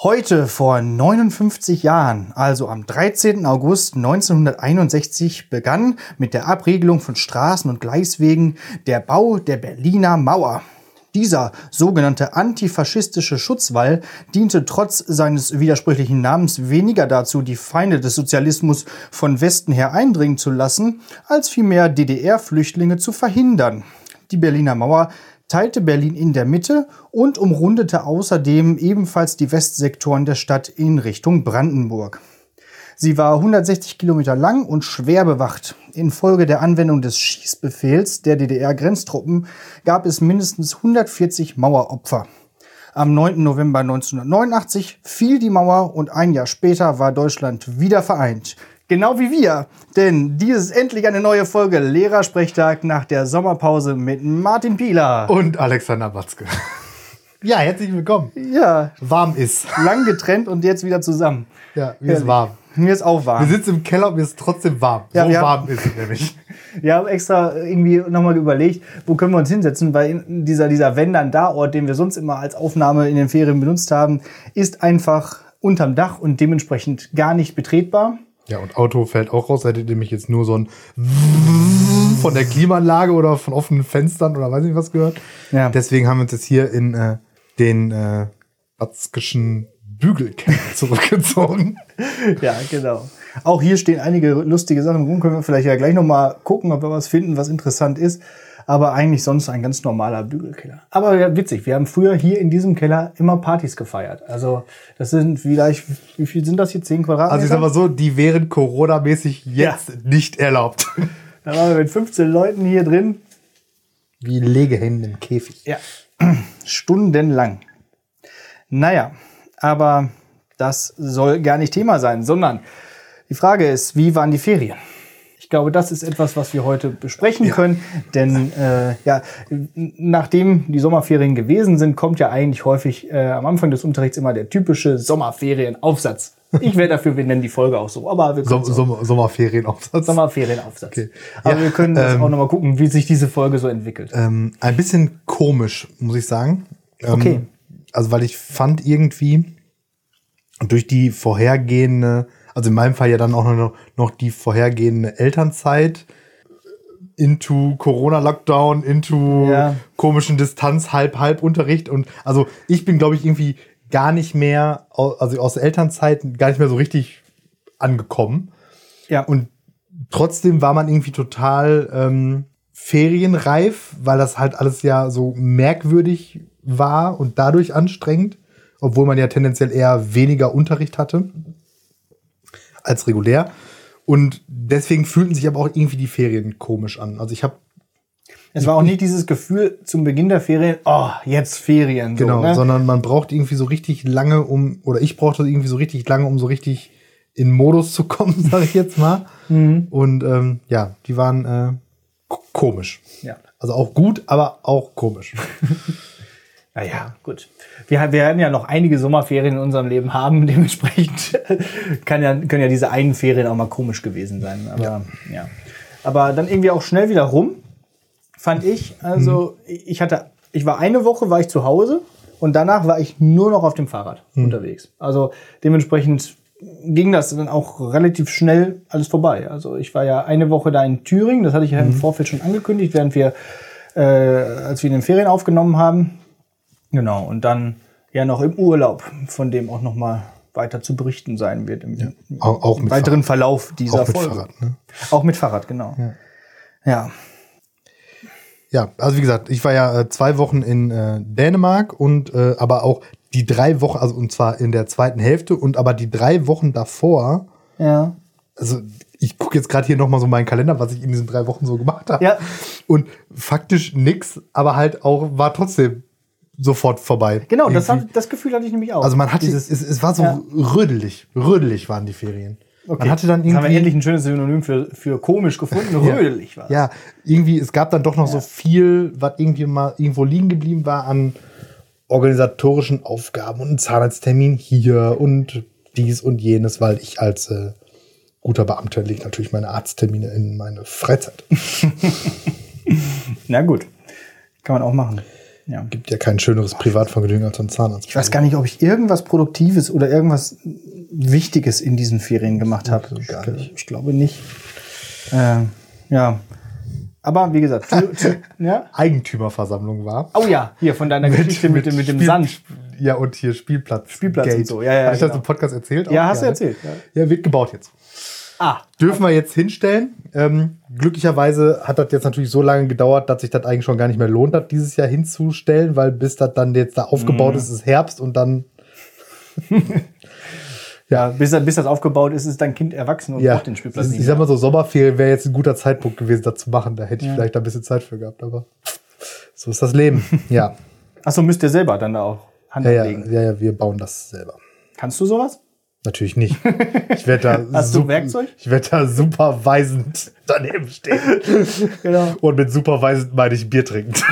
Heute vor 59 Jahren, also am 13. August 1961, begann mit der Abriegelung von Straßen und Gleiswegen der Bau der Berliner Mauer. Dieser sogenannte antifaschistische Schutzwall diente trotz seines widersprüchlichen Namens weniger dazu, die Feinde des Sozialismus von Westen her eindringen zu lassen, als vielmehr DDR-Flüchtlinge zu verhindern. Die Berliner Mauer teilte Berlin in der Mitte und umrundete außerdem ebenfalls die Westsektoren der Stadt in Richtung Brandenburg. Sie war 160 Kilometer lang und schwer bewacht. Infolge der Anwendung des Schießbefehls der DDR-Grenztruppen gab es mindestens 140 Maueropfer. Am 9. November 1989 fiel die Mauer und ein Jahr später war Deutschland wieder vereint. Genau wie wir. Denn dies ist endlich eine neue Folge Lehrersprechtag nach der Sommerpause mit Martin Pieler. Und Alexander Watzke. Ja, herzlich willkommen. Ja. Warm ist. Lang getrennt und jetzt wieder zusammen. Ja, mir ist warm. Mir ist auch warm. Wir sitzen im Keller und mir ist trotzdem warm. Ja, so warm haben- ist es nämlich. Wir haben extra irgendwie nochmal überlegt, wo können wir uns hinsetzen, weil dieser, dieser Wenn dann da Ort, den wir sonst immer als Aufnahme in den Ferien benutzt haben, ist einfach unterm Dach und dementsprechend gar nicht betretbar. Ja, und Auto fällt auch raus. Hättet ihr nämlich jetzt nur so ein von der Klimaanlage oder von offenen Fenstern oder weiß nicht was gehört. Ja. Deswegen haben wir uns jetzt hier in äh, den äh, Watzkischen Bügelkeller zurückgezogen. Ja, genau. Auch hier stehen einige lustige Sachen rum. Können wir vielleicht ja gleich nochmal gucken, ob wir was finden, was interessant ist. Aber eigentlich sonst ein ganz normaler Bügelkeller. Aber ja, witzig, wir haben früher hier in diesem Keller immer Partys gefeiert. Also das sind vielleicht, wie viel sind das hier? 10 Quadratmeter? Also ich sag mal so, die wären Corona-mäßig jetzt nicht erlaubt. Da waren wir mit 15 Leuten hier drin. Wie Legehennen im Käfig. Ja, stundenlang. Naja, aber das soll gar nicht Thema sein, sondern die Frage ist, wie waren die Ferien? Ich glaube, das ist etwas, was wir heute besprechen können, denn äh, ja, nachdem die Sommerferien gewesen sind, kommt ja eigentlich häufig äh, am Anfang des Unterrichts immer der typische Sommerferienaufsatz. Ich wäre dafür, wir nennen die Folge auch so, aber wir Som können Som Sommerferienaufsatz. Sommerferienaufsatz. Okay. Aber Ja, wir können jetzt ähm, auch noch mal gucken, wie sich diese Folge so entwickelt. Ähm, ein bisschen komisch, muss ich sagen. Ähm, Okay. Also, weil ich fand irgendwie durch die vorhergehende, also in meinem Fall ja dann auch noch, noch die vorhergehende Elternzeit into Corona-Lockdown, into Ja. komischen Distanz, Halb-Halb-Unterricht und also ich bin, glaube ich, irgendwie gar nicht mehr, also aus der Elternzeit gar nicht mehr so richtig angekommen. Ja, Und trotzdem war man irgendwie total ähm, ferienreif, weil das halt alles ja so merkwürdig war und dadurch anstrengend, obwohl man ja tendenziell eher weniger Unterricht hatte als regulär. Und deswegen fühlten sich aber auch irgendwie die Ferien komisch an. Also ich habe Es war auch nicht dieses Gefühl zum Beginn der Ferien, oh, jetzt Ferien. So, genau, ne? sondern man braucht irgendwie so richtig lange, um oder ich brauchte irgendwie so richtig lange, um so richtig in Modus zu kommen, sage ich jetzt mal. Mhm. Und ähm, ja, die waren äh, komisch. Ja. Also auch gut, aber auch komisch. Naja, gut. Wir, wir werden ja noch einige Sommerferien in unserem Leben haben. Dementsprechend kann ja, können ja diese einen Ferien auch mal komisch gewesen sein. Aber, ja. Aber dann irgendwie auch schnell wieder rum, fand ich. Also ich hatte, ich war eine Woche war ich zu Hause und danach war ich nur noch auf dem Fahrrad unterwegs. Also dementsprechend ging das dann auch relativ schnell alles vorbei. Also ich war ja eine Woche da in Thüringen, das hatte ich ja im Vorfeld schon angekündigt, während wir, äh, als wir in den Ferien aufgenommen haben. Genau, und dann ja noch im Urlaub, von dem auch noch mal weiter zu berichten sein wird im, im Auch, auch mit weiteren Verlauf dieser Auch mit Folge. Fahrrad, ne? Auch mit Fahrrad, genau. Ja. Ja, also wie gesagt, ich war ja äh, zwei Wochen in äh, Dänemark und äh, aber auch die drei Wochen, also und zwar in der zweiten Hälfte und aber die drei Wochen davor, Ja. also ich gucke jetzt gerade hier nochmal so meinen Kalender, was ich in diesen drei Wochen so gemacht habe. Ja. Und faktisch nix, aber halt auch, war trotzdem sofort vorbei. Genau, das, Irgendwie. hat, das Gefühl hatte ich nämlich auch. Also man hatte, Dieses, es, es war so Ja. rödelig, rödelig waren die Ferien. Man hatte dann Jetzt haben wir irgendwie, endlich ein schönes Synonym für, für komisch gefunden. Rödelig war. ja, irgendwie, es gab dann doch noch so viel, was irgendwie mal irgendwo liegen geblieben war an organisatorischen Aufgaben und einen Zahnarzttermin hier und dies und jenes, weil ich als äh, guter Beamter lege natürlich meine Arzttermine in meine Freizeit. Na gut. Kann man auch machen. Ja. Gibt ja kein schöneres Privatvergnügen als ein Zahnarzt. Ich weiß gar nicht, ob ich irgendwas Produktives oder irgendwas Wichtiges in diesen Ferien gemacht habe. gar Ich- nicht. Ich glaube nicht. Äh, ja. Aber wie gesagt, zu, zu, ja? Eigentümerversammlung war. Oh ja, hier von deiner Geschichte mit, dem- mit dem Spiel- Sand. Ja, und hier Spielplatz. Spielplatz und Gate. so. Ja, ja, Habe ich das genau. im Podcast erzählt? Ja, Auch? hast du ne? erzählt. Ja, wird gebaut jetzt. Ah, Dürfen wir jetzt hinstellen. Ähm, glücklicherweise hat das jetzt natürlich so lange gedauert, dass sich das eigentlich schon gar nicht mehr lohnt, das dieses Jahr hinzustellen, weil bis das dann jetzt da aufgebaut Mhm. ist, ist Herbst und dann ja, bis, bis das aufgebaut ist, ist dein Kind erwachsen und ja, braucht den Spielplatz ich nicht. sag mal so, Sommerferien wäre jetzt ein guter Zeitpunkt gewesen, das zu machen. Da hätte ich vielleicht ein bisschen Zeit für gehabt, aber so ist das Leben. ja. Achso, müsst ihr selber dann da auch Hand Ja, ja, ja, ja, wir bauen das selber. Kannst du sowas? Natürlich nicht. Ich werde da Hast du Werkzeug? Ich werde da superweisend daneben stehen. Genau. Und mit superweisend meine ich Bier trinken.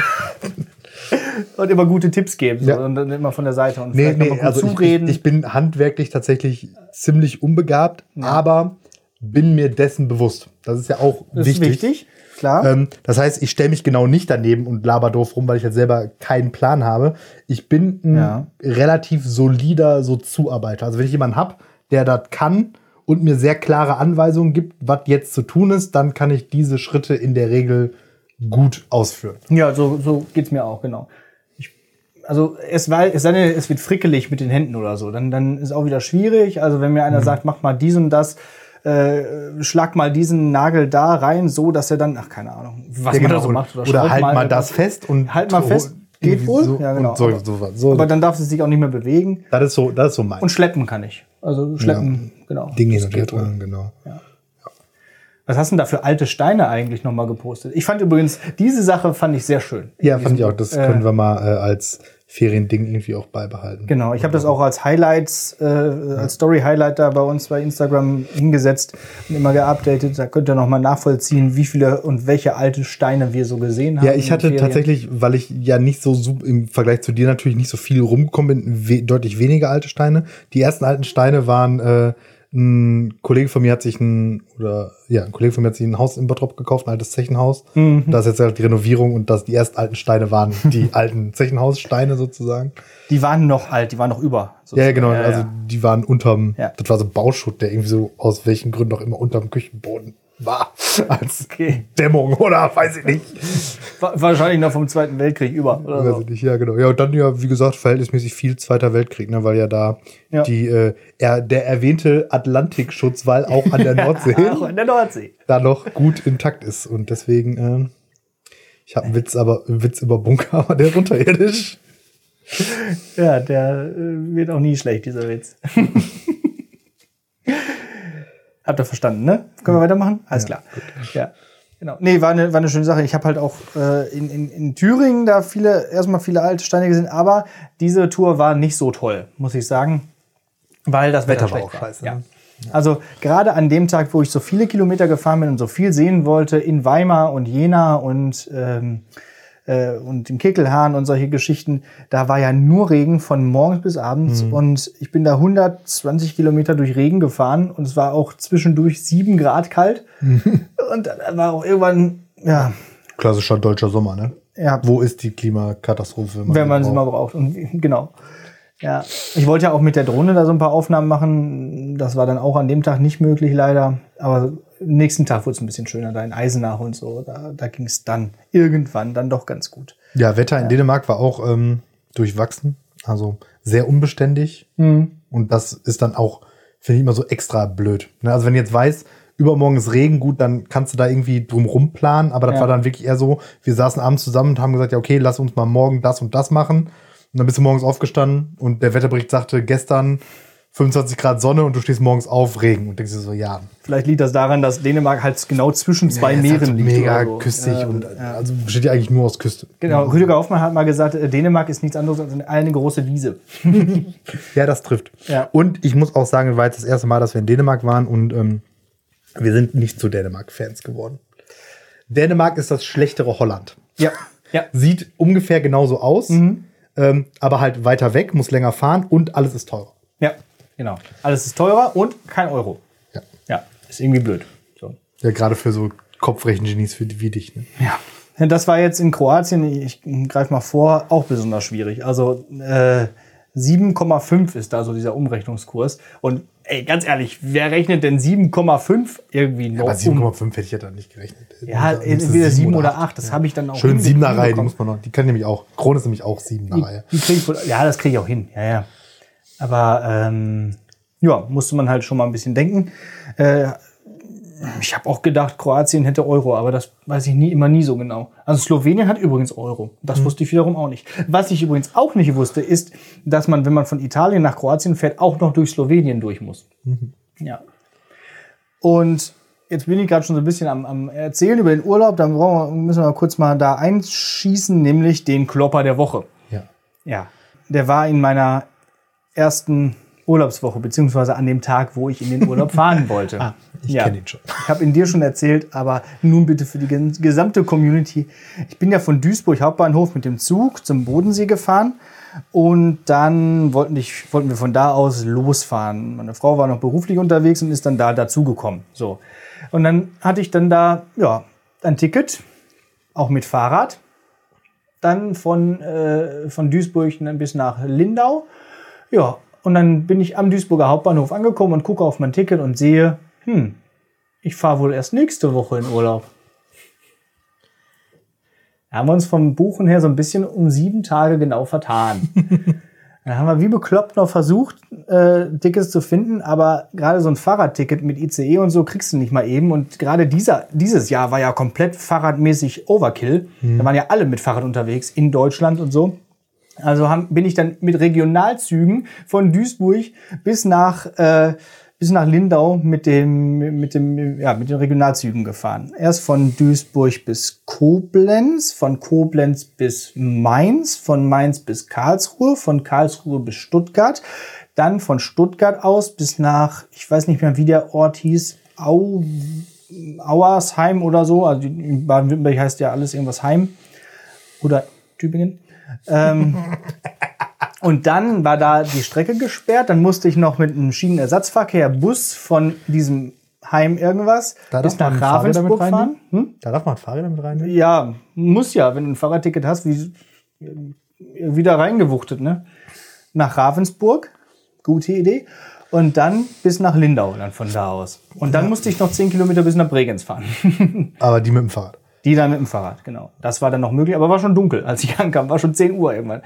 Und immer gute Tipps geben. So, Ja. Und dann immer von der Seite und Nee, nee, also ich, zureden. ich, ich bin handwerklich tatsächlich ziemlich unbegabt, aber bin mir dessen bewusst. Das ist ja auch das wichtig. ist wichtig, klar. Ähm, das heißt, ich stelle mich genau nicht daneben und laber doof rum, weil ich jetzt selber keinen Plan habe. Ich bin ein Ja. relativ solider so Zuarbeiter. Also wenn ich jemanden hab, der das kann und mir sehr klare Anweisungen gibt, was jetzt zu tun ist, dann kann ich diese Schritte in der Regel gut ausführen. Ja, so, so geht's mir auch, genau. Ich, also es, war, es, sei es wird frickelig mit den Händen oder so, dann, dann ist auch wieder schwierig. Also wenn mir Mhm. einer sagt, mach mal dies und das, äh, schlag mal diesen Nagel da rein, so dass er dann, ach keine Ahnung, was Ja, man genau. da so macht. oder schraub halt mal irgendwas- das fest und halt mal fest, geht wohl. so ja, genau. so, aber, sowas. so, aber dann darf es sich auch nicht mehr bewegen. das ist so, das ist so mein Und schleppen kann ich. Also schleppen, genau. Ding hin und her tragen, genau. Was hast du denn da für alte Steine eigentlich nochmal gepostet? Ich fand übrigens, diese Sache fand ich sehr schön. Ja, fand ich auch. Das Äh, können wir mal äh, als Feriending irgendwie auch beibehalten. Genau, ich habe das auch als Highlights, äh, als Story-Highlight da bei uns bei Instagram hingesetzt und immer geupdatet. Da könnt ihr nochmal nachvollziehen, wie viele und welche alte Steine wir so gesehen haben. Ja, ich hatte tatsächlich, weil ich ja nicht so im Vergleich zu dir natürlich nicht so viel rumgekommen bin, we deutlich weniger alte Steine. Die ersten alten Steine waren, äh, ein Kollege von mir hat sich ein, oder ja, ein Kollege von mir hat sich ein Haus in Bottrop gekauft, ein altes Zechenhaus. Mhm. Da ist jetzt halt die Renovierung und das die ersten alten Steine waren die alten Zechenhaussteine sozusagen. Die waren noch alt, die waren noch über. Ja, ja, genau. Ja, also ja. die waren unterm, Ja. das war so Bauschutt, der irgendwie so aus welchen Gründen auch immer unterm Küchenboden war. Als Okay. Dämmung oder weiß ich nicht. Wa- Wahrscheinlich noch vom Zweiten Weltkrieg über. Oder Weiß so. ich nicht, ja, genau. Ja, und dann ja, wie gesagt, verhältnismäßig viel Zweiter Weltkrieg, ne, weil ja da Ja. die, äh, er, der erwähnte Atlantikschutzwall auch an der Nordsee Ach, in der Nordsee. da noch gut intakt ist. Und deswegen, ähm, ich habe einen Witz, aber einen Witz über Bunker, aber der ist unterirdisch. Ja, der äh, wird auch nie schlecht, dieser Witz. Habt ihr verstanden, ne? Können wir weitermachen? Alles klar. Ja. Genau. Nee, war eine, war eine schöne Sache. Ich habe halt auch äh, in, in, in Thüringen da viele, erstmal viele alte Steine gesehen, aber diese Tour war nicht so toll, muss ich sagen. Weil das Wetter, Wetter war auch scheiße, Ja. ne? Also gerade an dem Tag, wo ich so viele Kilometer gefahren bin und so viel sehen wollte, in Weimar und Jena und ähm, äh, und in Kickelhahn und solche Geschichten, da war ja nur Regen von morgens bis abends Mhm. und ich bin da 120 Kilometer durch Regen gefahren und es war auch zwischendurch sieben Grad kalt Mhm. und dann war auch irgendwann, ja, Klassischer deutscher Sommer, ne? ja Wo ist die Klimakatastrophe? wenn man sie mal braucht. Und genau. Ja, ich wollte ja auch mit der Drohne da so ein paar Aufnahmen machen. Das war dann auch an dem Tag nicht möglich, leider. Aber nächsten Tag wurde es ein bisschen schöner, da in Eisenach und so. Da, da ging es dann irgendwann dann doch ganz gut. Ja, Wetter in Dänemark war auch ähm, durchwachsen, also sehr unbeständig. Und das ist dann auch, finde ich, immer so extra blöd. Ne? Also wenn du jetzt weißt, übermorgen ist Regen, gut, dann kannst du da irgendwie drumrum planen. Aber das Ja. war dann wirklich eher so, wir saßen abends zusammen und haben gesagt, ja, okay, lass uns mal morgen das und das machen. Und dann bist du morgens aufgestanden und der Wetterbericht sagte, gestern 25 Grad Sonne und du stehst morgens auf, Regen. Und denkst dir so, ja, Vielleicht liegt das daran, dass Dänemark halt genau zwischen zwei ja, halt Meeren so liegt. mega so. küstig Ja, und ja. also besteht ja eigentlich nur aus Küste. Genau, Rüdiger Hoffmann hat mal gesagt, äh, Dänemark ist nichts anderes als eine große Wiese. Ja, das trifft. Ja. Und ich muss auch sagen, es war jetzt das erste Mal, dass wir in Dänemark waren und ähm, wir sind nicht zu Dänemark-Fans geworden. Dänemark ist das schlechtere Holland. Ja, ja. Sieht ungefähr genauso aus, Mhm. ähm, aber halt weiter weg, muss länger fahren und alles ist teurer. Ja, genau. Alles ist teurer und kein Euro. Ja, Ja, ist irgendwie blöd. So. ja gerade für so Kopfrechengenies wie, wie dich. Ne? Ja, Das war jetzt in Kroatien, ich greife mal vor, auch besonders schwierig. Also äh, 7,5 ist da so dieser Umrechnungskurs. Und ey, ganz ehrlich, wer rechnet denn 7,5 irgendwie noch Aber um? 7,5 hätte ich ja dann nicht gerechnet. Ja, entweder 7 sieben oder 8, das habe ich dann auch Schön hinge- 7er Reihe, die muss man noch. Die kann nämlich auch. Krone ist nämlich auch 7er Reihe. Die krieg ich ja, das kriege ich auch hin. Ja, ja. Aber ähm, ja, musste man halt schon mal ein bisschen denken. Äh, ich habe auch gedacht, Kroatien hätte Euro, aber das weiß ich nie, immer nie so genau. Also Slowenien hat übrigens Euro. Das wusste ich wiederum auch nicht. Was ich übrigens auch nicht wusste, ist, dass man, wenn man von Italien nach Kroatien fährt, auch noch durch Slowenien durch muss. Ja. Und jetzt bin ich gerade schon so ein bisschen am, am Erzählen über den Urlaub. Dann wir, müssen wir kurz mal da einschießen, nämlich den Klopper der Woche. Ja. Ja, der war in meiner ersten Urlaubswoche, beziehungsweise an dem Tag, wo ich in den Urlaub fahren wollte. Ah, ich ja. kenn ihn schon. Ich habe ihn dir schon erzählt, aber nun bitte für die ges- gesamte Community. Ich bin ja von Duisburg Hauptbahnhof mit dem Zug zum Bodensee gefahren und dann wollten, ich, wollten wir von da aus losfahren. Meine Frau war noch beruflich unterwegs und ist dann da dazugekommen. So. Und dann hatte ich dann da ja, ein Ticket, auch mit Fahrrad dann von, äh, von Duisburg bis nach Lindau. Ja, und dann bin ich am Duisburger Hauptbahnhof angekommen und gucke auf mein Ticket und sehe, hm, ich fahre wohl erst nächste Woche in Urlaub. Da haben wir uns vom Buchen her so ein bisschen um sieben Tage genau vertan. Dann haben wir wie bekloppt noch versucht, äh, Tickets zu finden, aber gerade so ein Fahrradticket mit ICE und so kriegst du nicht mal eben. Und gerade dieser, dieses Jahr war ja komplett fahrradmäßig Overkill. Da waren ja alle mit Fahrrad unterwegs in Deutschland und so. Also haben, bin ich dann mit Regionalzügen von Duisburg bis nach, äh, bis nach Lindau mit dem, mit dem, ja, mit den Regionalzügen gefahren. Erst von Duisburg bis Koblenz, von Koblenz bis Mainz, von Mainz bis Karlsruhe, von Karlsruhe bis Stuttgart, dann von Stuttgart aus bis nach, ich weiß nicht mehr, wie der Ort hieß, Au, Auersheim oder so. Also in Baden-Württemberg heißt ja alles irgendwas Heim oder Tübingen. Ähm, und dann war da die Strecke gesperrt. Dann musste ich noch mit einem Schienenersatzverkehr Bus von diesem Heim irgendwas Da bis nach Ravensburg fahren. Hm? Da darf man Fahrräder mit rein. Ja, muss ja, wenn du ein Fahrradticket hast, wie wieder reingewuchtet, ne? Nach Ravensburg, gute Idee. Und dann bis nach Lindau, dann von da aus. Und dann musste ich noch 10 Kilometer bis nach Bregenz fahren. Aber die mit dem Fahrrad. Die dann mit dem Fahrrad, genau. Das war dann noch möglich, aber war schon dunkel, als ich ankam. War schon 10 Uhr irgendwann.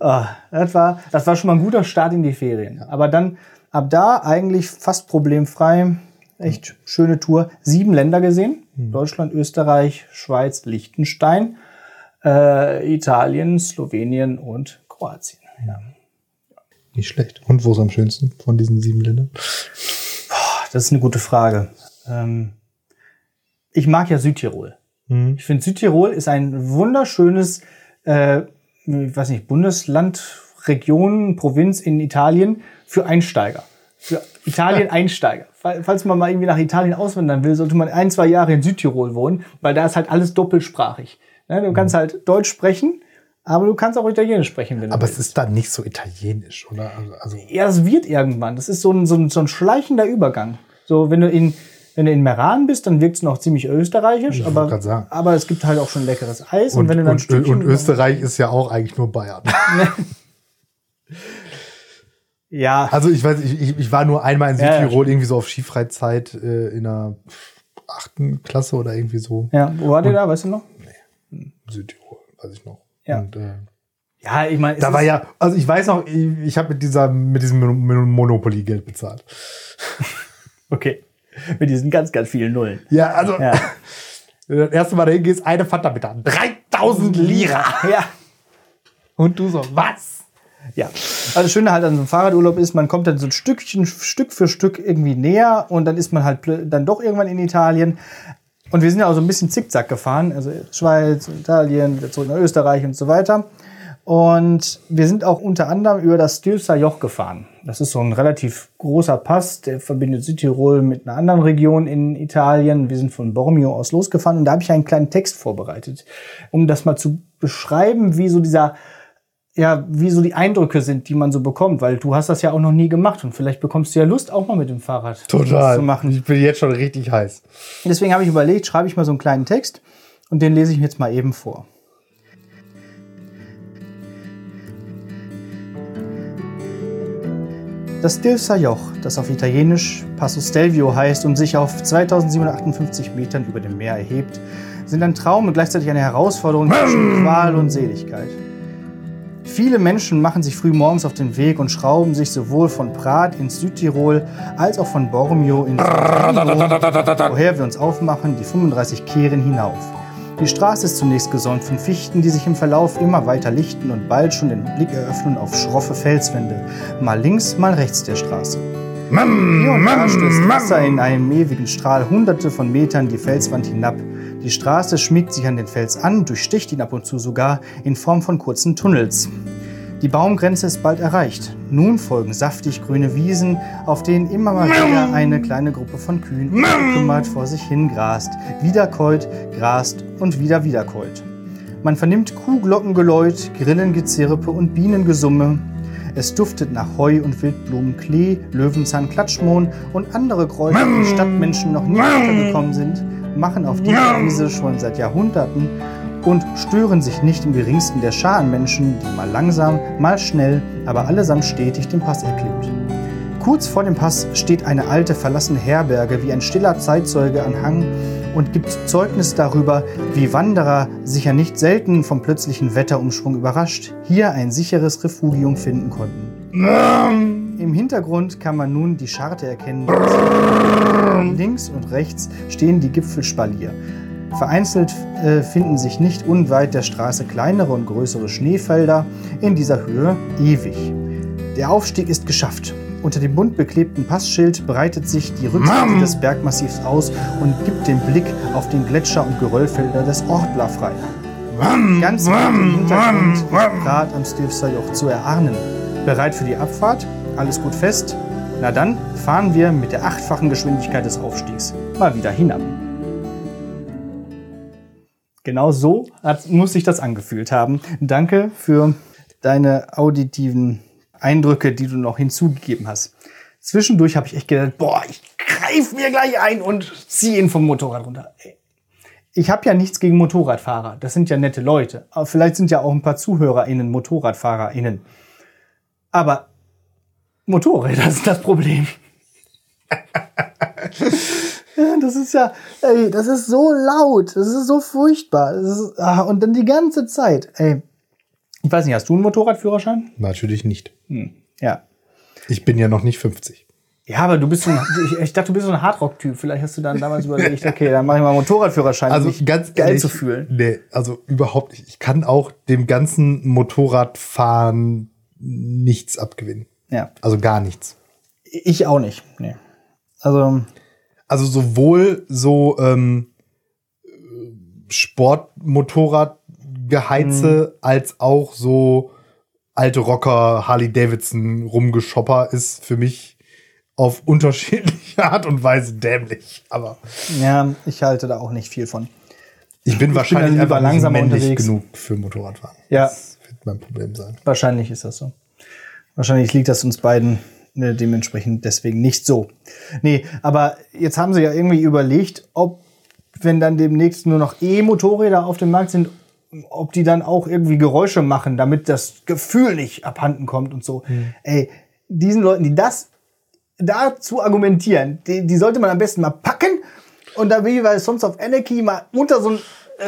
Ah, das, war, das war schon mal ein guter Start in die Ferien. Aber dann ab da eigentlich fast problemfrei. Echt schöne Tour. Sieben Länder gesehen. Deutschland, Österreich, Schweiz, Liechtenstein, äh, Italien, Slowenien und Kroatien. Ja. Nicht schlecht. Und wo ist am schönsten von diesen sieben Ländern? Das ist eine gute Frage. Ähm, ich mag ja Südtirol. Mhm. Ich finde, Südtirol ist ein wunderschönes, äh, ich weiß nicht, Bundesland, Region, Provinz in Italien für Einsteiger. Für Italien-Einsteiger. Fall- Falls man mal irgendwie nach Italien auswandern will, sollte man ein, zwei Jahre in Südtirol wohnen, weil da ist halt alles doppelsprachig. Ne, Du kannst halt Deutsch sprechen, aber du kannst auch Italienisch sprechen, wenn du Aber willst. es ist dann nicht so italienisch, oder? Also, also Ja, das wird irgendwann. Das ist so ein, so ein, so ein schleichender Übergang. So, wenn du in, wenn du in Meran bist, dann wirkt es noch ziemlich österreichisch, aber, aber es gibt halt auch schon leckeres Eis. Und, und, wenn du dann und, Stückchen, und Österreich ist ja auch eigentlich nur Bayern. Ja, Also ich weiß, ich, ich, war nur einmal in Ja, ja, Südtirol irgendwie so auf Skifreizeit äh, in der achten Klasse oder irgendwie so. ja, wo war der da, weißt du noch? Südtirol, weiß ich noch. Ja. Und, äh, Ja, ich meine, da war ja, also ich weiß noch, ich, ich habe mit dieser mit diesem Mon- Monopoly Geld bezahlt. okay. Mit diesen ganz, ganz vielen Nullen. Ja, also Ja. wenn du das erste Mal dahin gehst, eine Fanta bitte an. 3000 Lira. Ja. Und du so, was? Ja, also das Schöne halt an so einem Fahrradurlaub ist, man kommt dann so ein Stückchen, Stück für Stück irgendwie näher und dann ist man halt dann doch irgendwann in Italien. Und wir sind ja auch so ein bisschen zickzack gefahren, also Schweiz, Italien, wieder zurück nach Österreich und so weiter. Und wir sind auch unter anderem über das Stilfser Joch gefahren. Das ist so ein relativ großer Pass, der verbindet Südtirol mit einer anderen Region in Italien. Wir sind von Bormio aus losgefahren und da habe ich einen kleinen Text vorbereitet, um das mal zu beschreiben, wie so dieser ja, wie so die Eindrücke sind, die man so bekommt, weil du hast das ja auch noch nie gemacht und vielleicht bekommst du ja Lust, auch mal mit dem Fahrrad Total. zu machen. Ich bin jetzt schon richtig heiß. Deswegen habe ich überlegt, schreibe ich mal so einen kleinen Text Und den lese ich mir jetzt mal eben vor. Das Stilfser Joch, das auf Italienisch Passo Stelvio heißt und sich auf 2758 Metern über dem Meer erhebt, sind ein Traum und gleichzeitig eine Herausforderung zwischen Qual und Seligkeit. Viele Menschen machen sich früh morgens auf den Weg und schrauben sich sowohl von Prat ins Südtirol als auch von Bormio ins Südtirol, woher wir uns aufmachen, die 35 Kehren hinauf. Die Straße ist zunächst gesäumt von Fichten, die sich im Verlauf immer weiter lichten und bald schon den Blick eröffnen auf schroffe Felswände, mal links, mal rechts der Straße. Hier und da stößt Wasser in einem ewigen Strahl hunderte von Metern die Felswand hinab. Die Straße schmiegt sich an den Fels an, durchsticht ihn ab und zu sogar in Form von kurzen Tunnels. Die Baumgrenze ist bald erreicht. Nun folgen saftig grüne Wiesen, auf denen immer mal wieder eine kleine Gruppe von Kühen kümmert vor sich hin grast, wiederkäut, grast und wieder wiederkäut. Man vernimmt Kuhglockengeläut, Grillengezirpe und Bienengesumme. Es duftet nach Heu und Wildblumen, Klee, Löwenzahn, Klatschmohn und andere Kräuter, die Stadtmenschen noch nie untergekommen sind, machen auf dieser Wiese schon seit Jahrhunderten und stören sich nicht im geringsten der Scharenmenschen, die mal langsam, mal schnell, aber allesamt stetig den Pass erklimmt. Kurz vor dem Pass steht eine alte verlassene Herberge wie ein stiller Zeitzeuge an Hang und gibt Zeugnis darüber, wie Wanderer, sicher nicht selten vom plötzlichen Wetterumschwung überrascht, hier ein sicheres Refugium finden konnten. Im Hintergrund kann man nun die Scharte erkennen. Links und rechts stehen die Gipfelspalier. Vereinzelt äh, finden sich nicht unweit der Straße kleinere und größere Schneefelder, in dieser Höhe ewig. Der Aufstieg ist geschafft. Unter dem bunt beklebten Passschild breitet sich die Rückseite des Bergmassivs aus und gibt den Blick auf den Gletscher und Geröllfelder des Ortler frei. Ganz im Hintergrund Prat am Stilfser Joch zu erahnen. Bereit für die Abfahrt? Alles gut fest? Na dann fahren wir mit der achtfachen Geschwindigkeit des Aufstiegs mal wieder hinab. Genau so hat, muss sich das angefühlt haben. Danke für deine auditiven Eindrücke, die du noch hinzugegeben hast. Zwischendurch habe ich echt gedacht, boah, ich greif mir gleich ein und ziehe ihn vom Motorrad runter. Ich habe ja nichts gegen Motorradfahrer. Das sind ja nette Leute. Aber vielleicht sind ja auch ein paar ZuhörerInnen MotorradfahrerInnen. Aber Motorräder sind das Problem. Das ist ja, ey, das ist so laut, das ist so furchtbar. Ist, ah, und dann die ganze Zeit, ey. Ich weiß nicht, hast du einen Motorradführerschein? Natürlich nicht. Hm, ja. Ich bin ja noch nicht 50. Ja, aber du bist so ein, ich, ich dachte, du bist so ein Hardrock-Typ. Vielleicht hast du dann damals überlegt, okay, dann mache ich mal einen Motorradführerschein, Also um mich ganz geil ehrlich, zu fühlen. Nee, also überhaupt nicht. Ich kann auch dem ganzen Motorradfahren nichts abgewinnen. Ja. Also gar nichts. Ich auch nicht. Nee. Also, Also sowohl so ähm, Sportmotorradgeheize als auch so alte Rocker Harley Davidson rumgeschopper ist für mich auf unterschiedliche Art und Weise dämlich. Aber ja, ich halte da auch nicht viel von. ich bin wahrscheinlich dann lieber einfach nicht langsamer männlich unterwegs. genug für Motorradfahren. Ja. Das wird mein Problem sein. Wahrscheinlich ist das so. Wahrscheinlich liegt das uns beiden äh, dementsprechend deswegen nicht so. Nee, aber jetzt haben sie ja irgendwie überlegt, ob, wenn dann demnächst nur noch E-Motorräder auf dem Markt sind, ob die dann auch irgendwie Geräusche machen, damit das Gefühl nicht abhanden kommt und so. Ey, diesen Leuten, die das dazu argumentieren, die, die sollte man am besten mal packen und da wie bei Sons of Anarchy mal unter so ein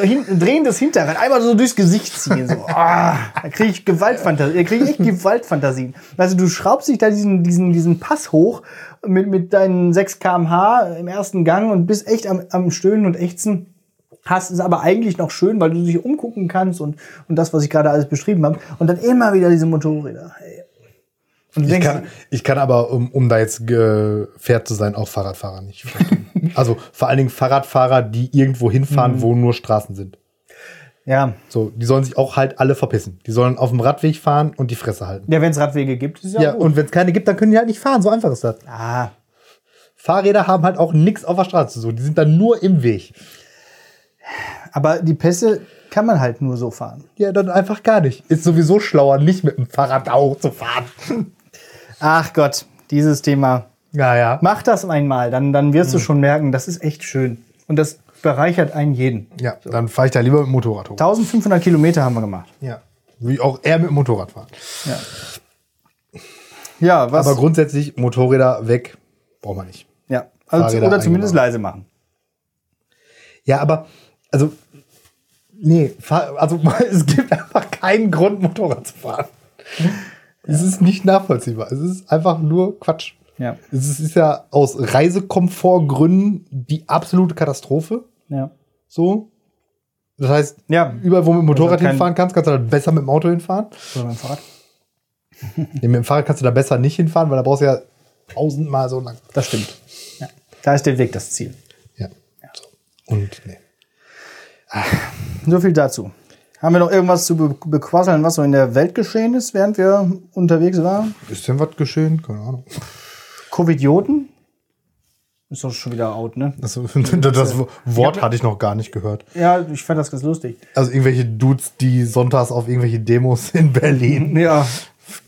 hin, ein drehendes Hinterrad einmal so durchs Gesicht ziehen. So. Ah, da kriege ich Gewaltfantasien. Da kriege ich echt Gewaltfantasien. Also du schraubst dich da diesen, diesen, diesen Pass hoch mit, mit deinen 6 km/h im ersten Gang und bist echt am, am Stöhnen und Ächzen. Hast es aber eigentlich noch schön, weil du dich umgucken kannst und, und das, was ich gerade alles beschrieben habe. Und dann immer wieder diese Motorräder. Ey. Und Ich kann, ich kann aber, um, um da jetzt fair zu sein, auch Fahrradfahrer nicht verstehen. also vor allen Dingen Fahrradfahrer, die irgendwo hinfahren, Mhm. wo nur Straßen sind. ja, So, die sollen sich auch halt alle verpissen. Die sollen auf dem Radweg fahren und die Fresse halten. ja wenn es Radwege gibt, ist ja, Ja, gut. und wenn es keine gibt, dann können die halt nicht fahren. So einfach ist das. ah, Fahrräder haben halt auch nichts auf der Straße zu tun. Die sind dann nur im Weg. aber die Pässe kann man halt nur so fahren. Ja, dann einfach gar nicht. Ist sowieso schlauer, nicht mit dem Fahrrad auch zu fahren. Ach Gott, dieses Thema. Ja, ja. Mach das einmal, dann, dann wirst du schon merken, das ist echt schön. Und das bereichert einen jeden. Ja, dann fahre ich da lieber mit dem Motorrad hoch. 1500 Kilometer haben wir gemacht. Ja. Wie auch er mit dem Motorrad fahren. Ja. Ja, was? Aber grundsätzlich Motorräder weg, braucht man nicht. ja. Also, Fahrräder oder zumindest leise machen. Ja, aber, also, nee, also es gibt einfach keinen Grund, Motorrad zu fahren. Es ist nicht nachvollziehbar. Es ist einfach nur Quatsch. Ja. Es ist, ist ja aus Reisekomfortgründen die absolute Katastrophe. Ja. So. Das heißt, Ja. überall, wo du mit dem Motorrad kein- hinfahren kannst, kannst du dann besser mit dem Auto hinfahren. Oder beim Fahrrad. Nee, mit dem Fahrrad kannst du da besser nicht hinfahren, weil da brauchst du ja tausendmal so lang. Das stimmt. Ja. Da ist der Weg das Ziel. Ja. So. Und nee. So viel dazu. Haben wir noch irgendwas zu be bequasseln, was so in der Welt geschehen ist, während wir unterwegs waren? Ist denn was geschehen? Keine Ahnung. Covidioten? Ist doch schon wieder out, ne? Das, das Wort hatte ich noch gar nicht gehört. Ja, ich fand das ganz lustig. Also irgendwelche Dudes, die sonntags auf irgendwelche Demos in Berlin Ja,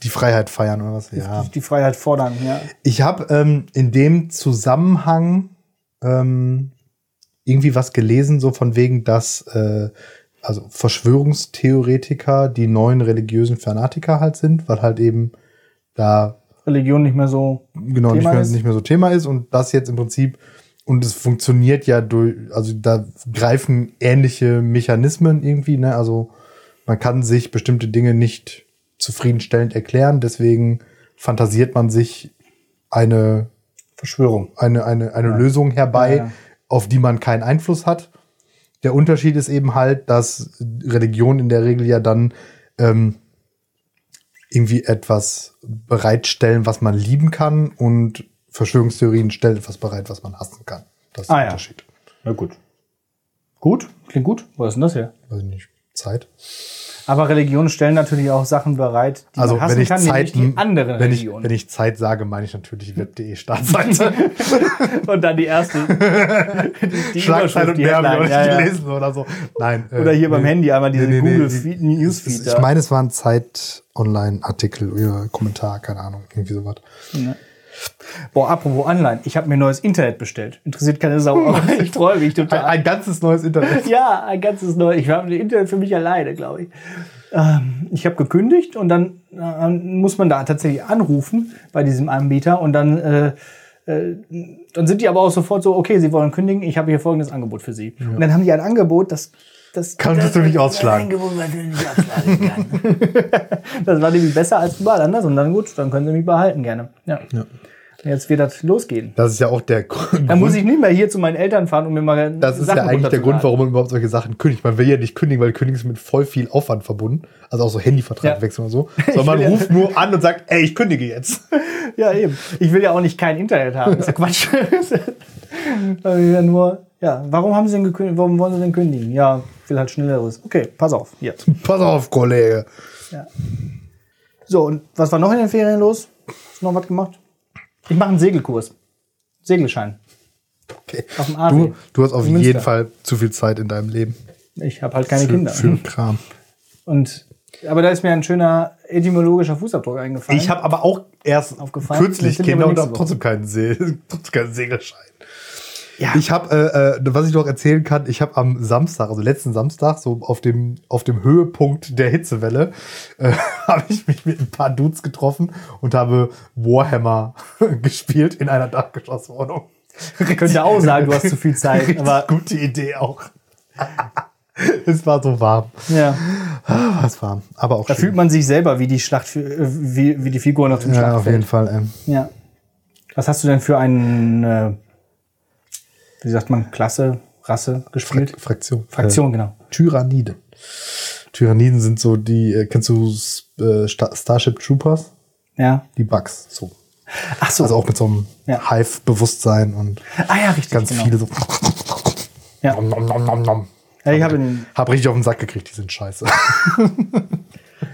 die Freiheit feiern oder was. Ja. die Freiheit fordern, ja. Ich habe ähm, in dem Zusammenhang ähm, irgendwie was gelesen, so von wegen, dass äh, also Verschwörungstheoretiker die neuen religiösen Fanatiker halt sind, weil halt eben da Religion nicht mehr so. genau nicht Thema mehr, ist. nicht mehr so Thema ist und das jetzt im Prinzip und es funktioniert ja durch, also da greifen ähnliche Mechanismen irgendwie, ne? Also man kann sich bestimmte Dinge nicht zufriedenstellend erklären, deswegen fantasiert man sich eine Verschwörung. eine, eine, eine Lösung herbei, Ja, ja. auf die man keinen Einfluss hat. Der Unterschied ist eben halt, dass Religion in der Regel ja dann ähm, irgendwie etwas bereitstellen, was man lieben kann und Verschwörungstheorien stellen etwas bereit, was man hassen kann. Das ist Ah, der ja. Unterschied. Na gut. Gut? Klingt gut. Wo ist denn das her? Weiß ich nicht. Zeit. Aber Religionen stellen natürlich auch Sachen bereit, die Also man hassen wenn ich kann, Zeit, nämlich die anderen wenn ich, Religionen. wenn ich Zeit sage, meine ich natürlich web.de Startseite. Und dann die erste. die, die Schlagzeilen und mehr habe ich ja, ja. gelesen oder so. Nein. äh, Oder hier beim nee. Handy einmal diese Nee, nee, nee, Google die- Feed, Newsfeed. Ich meine, es war ein Zeit-Online-Artikel oder Kommentar, keine Ahnung, irgendwie sowas. Boah, apropos online. Ich habe mir neues Internet bestellt. Interessiert keine Sau, aber ich freue mich Ein, total. ein ganzes neues Internet. Ja, ein ganzes neues. Ich habe Internet für mich alleine, glaube ich. Ähm, ich habe gekündigt und dann äh, muss man da tatsächlich anrufen bei diesem Anbieter und dann, äh, äh, dann sind die aber auch sofort so, okay, Sie wollen kündigen, ich habe hier folgendes Angebot für Sie. Und dann haben die ein Angebot, das das Konntest du nicht ausschlagen. Ein Angebot, was du nicht ausschlagen kann. das war nämlich besser als überall anders und dann gut, dann können Sie mich behalten gerne. Ja. Jetzt wird das losgehen. Das ist ja auch der Grund. Dann muss ich nicht mehr hier zu meinen Eltern fahren, um mir mal das ist Sachen ja eigentlich der Grund, warum man überhaupt solche Sachen kündigt. Man will ja nicht kündigen, weil Kündigen ist mit voll viel Aufwand verbunden. Also auch so Handyvertrag Ja. wechseln und so. Sondern man will ja- ruft nur an und sagt, ey, ich kündige jetzt. Ja, eben. Ich will ja auch nicht kein Internet haben. Das ist ja Quatsch. Ja nur, ja, warum haben Sie denn gekündigt? Warum wollen Sie denn kündigen? Ja, ich will halt schnelleres. Okay, pass auf. Hier. Pass auf, Kollege. Ja. So, und was war noch in den Ferien los? Hast du noch was gemacht? Ich mache einen Segelkurs. Segelschein. Okay. Auf dem Aasee. Du, du hast auf jeden Münster. Fall zu viel Zeit in deinem Leben. Ich habe halt keine für, Kinder. Für Kram. Und, aber da ist mir ein schöner etymologischer Fußabdruck eingefallen. Ich habe aber auch erst Aufgefallen? kürzlich Kinder und habe trotzdem keinen, See, trotzdem keinen Segelschein. Ja, Ich habe, äh, äh, was ich noch erzählen kann, ich habe am Samstag, also letzten Samstag, so auf dem, auf dem Höhepunkt der Hitzewelle, äh, habe ich mich mit ein paar Dudes getroffen und habe Warhammer gespielt in einer Dachgeschosswohnung. könnte auch sagen, du hast zu viel Zeit. Richtig Aber gute Idee auch. es war so warm. ja, Ah, Es war warm, aber auch da schön. fühlt man sich selber wie die Schlacht, äh, wie, wie die Figuren auf dem Ja, auf Schlachtfeld. jeden Fall. Ähm, Ja. Was hast du denn für einen, äh, wie sagt man, Klasse, Rasse gespielt? Frak Fraktion. Fraktion, genau. Äh, Tyranniden. Tyranniden sind so die, äh, kennst du äh, Sta- Starship Troopers? Ja. Die Bugs. So. Ach so. Also auch mit so einem Ja. Hive-Bewusstsein und ah ja, richtig. ganz genau. viele so. Ja. Nom, nom, nom, nom, nom. Ja, ich habe. Hab richtig auf den Sack gekriegt, die sind scheiße.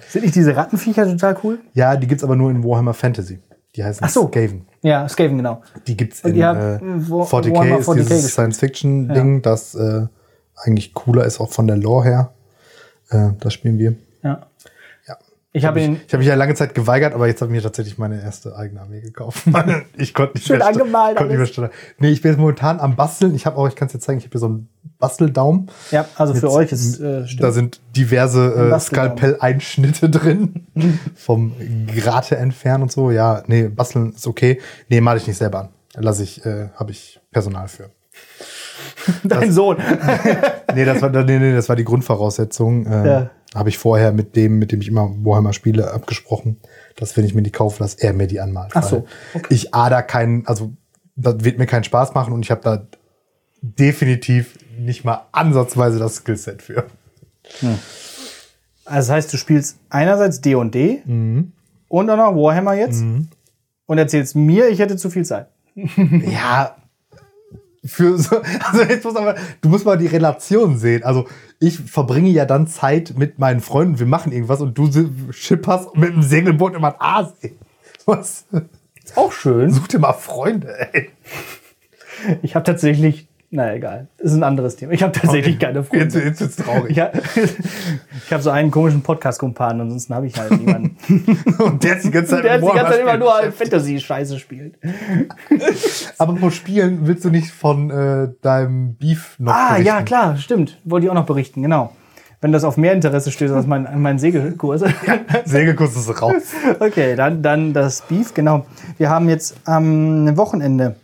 Sind nicht diese Rattenviecher total cool? ja, die gibt's aber nur in Warhammer Fantasy. Die heißen Ach so. Skaven. Ja, Skaven, genau. Die gibt's Und in habt, äh, äh, War- 40k, Warhammer ist 40k dieses. Science-Fiction-Ding, das äh, eigentlich cooler ist, auch von der Lore her. Äh, das spielen wir. Ja. Ich habe ihn. Ich habe mich ja lange Zeit geweigert, aber jetzt habe ich mir tatsächlich meine erste eigene Armee gekauft. ich konnte nicht Schön mehr angemalt konnte nicht mehr. Nee, ich bin jetzt momentan am Basteln. Ich habe auch, ich kann es dir zeigen, ich habe hier so ein Basteldaum. Ja, also für Jetzt, euch ist äh, Da stimmt. sind diverse äh. Skalpell-Einschnitte drin. Vom Grate entfernen und so. Ja, nee, basteln ist okay. Nee, male ich nicht selber an. Da lasse ich, äh, habe ich Personal für. dein Sohn. Nee, das war, nee, nee, das war die Grundvoraussetzung. Ähm, Ja. Habe ich vorher mit dem, mit dem ich immer Warhammer spiele, abgesprochen, dass wenn ich mir die kaufe, dass er mir die anmalt. Ach so, Weil Ich ader keinen, also das wird mir keinen Spaß machen und ich habe da definitiv nicht mal ansatzweise das Skillset für. Also das heißt, du spielst einerseits D&D Mhm. und auch noch Warhammer jetzt und erzählst mir, ich hätte zu viel Zeit. Ja, für so, also jetzt muss aber, du musst mal die Relation sehen. Also ich verbringe ja dann Zeit mit meinen Freunden, wir machen irgendwas und du schipperst mit dem Segelboot über den Aasee. Was? Ist auch schön. Such dir mal Freunde, ey. Ich habe tatsächlich, naja, egal. Ist ein anderes Thema. Ich habe tatsächlich keine Freunde. Jetzt, jetzt wird's traurig. Ich habe hab so einen komischen Podcast-Kumpan, ansonsten habe ich halt niemanden. Und der ist die ganze Zeit Der die ganze Zeit immer nur spielt. Fantasy-Scheiße spielt. Aber pro Spielen willst du nicht von äh, deinem Beef noch Ah, berichten? ja, klar, stimmt. Wollte ich auch noch berichten, genau. Wenn das auf mehr Interesse stößt als mein, mein Segelkurs. Segelkurs ist raus. Okay, dann, dann das Beef, genau. Wir haben jetzt am Wochenende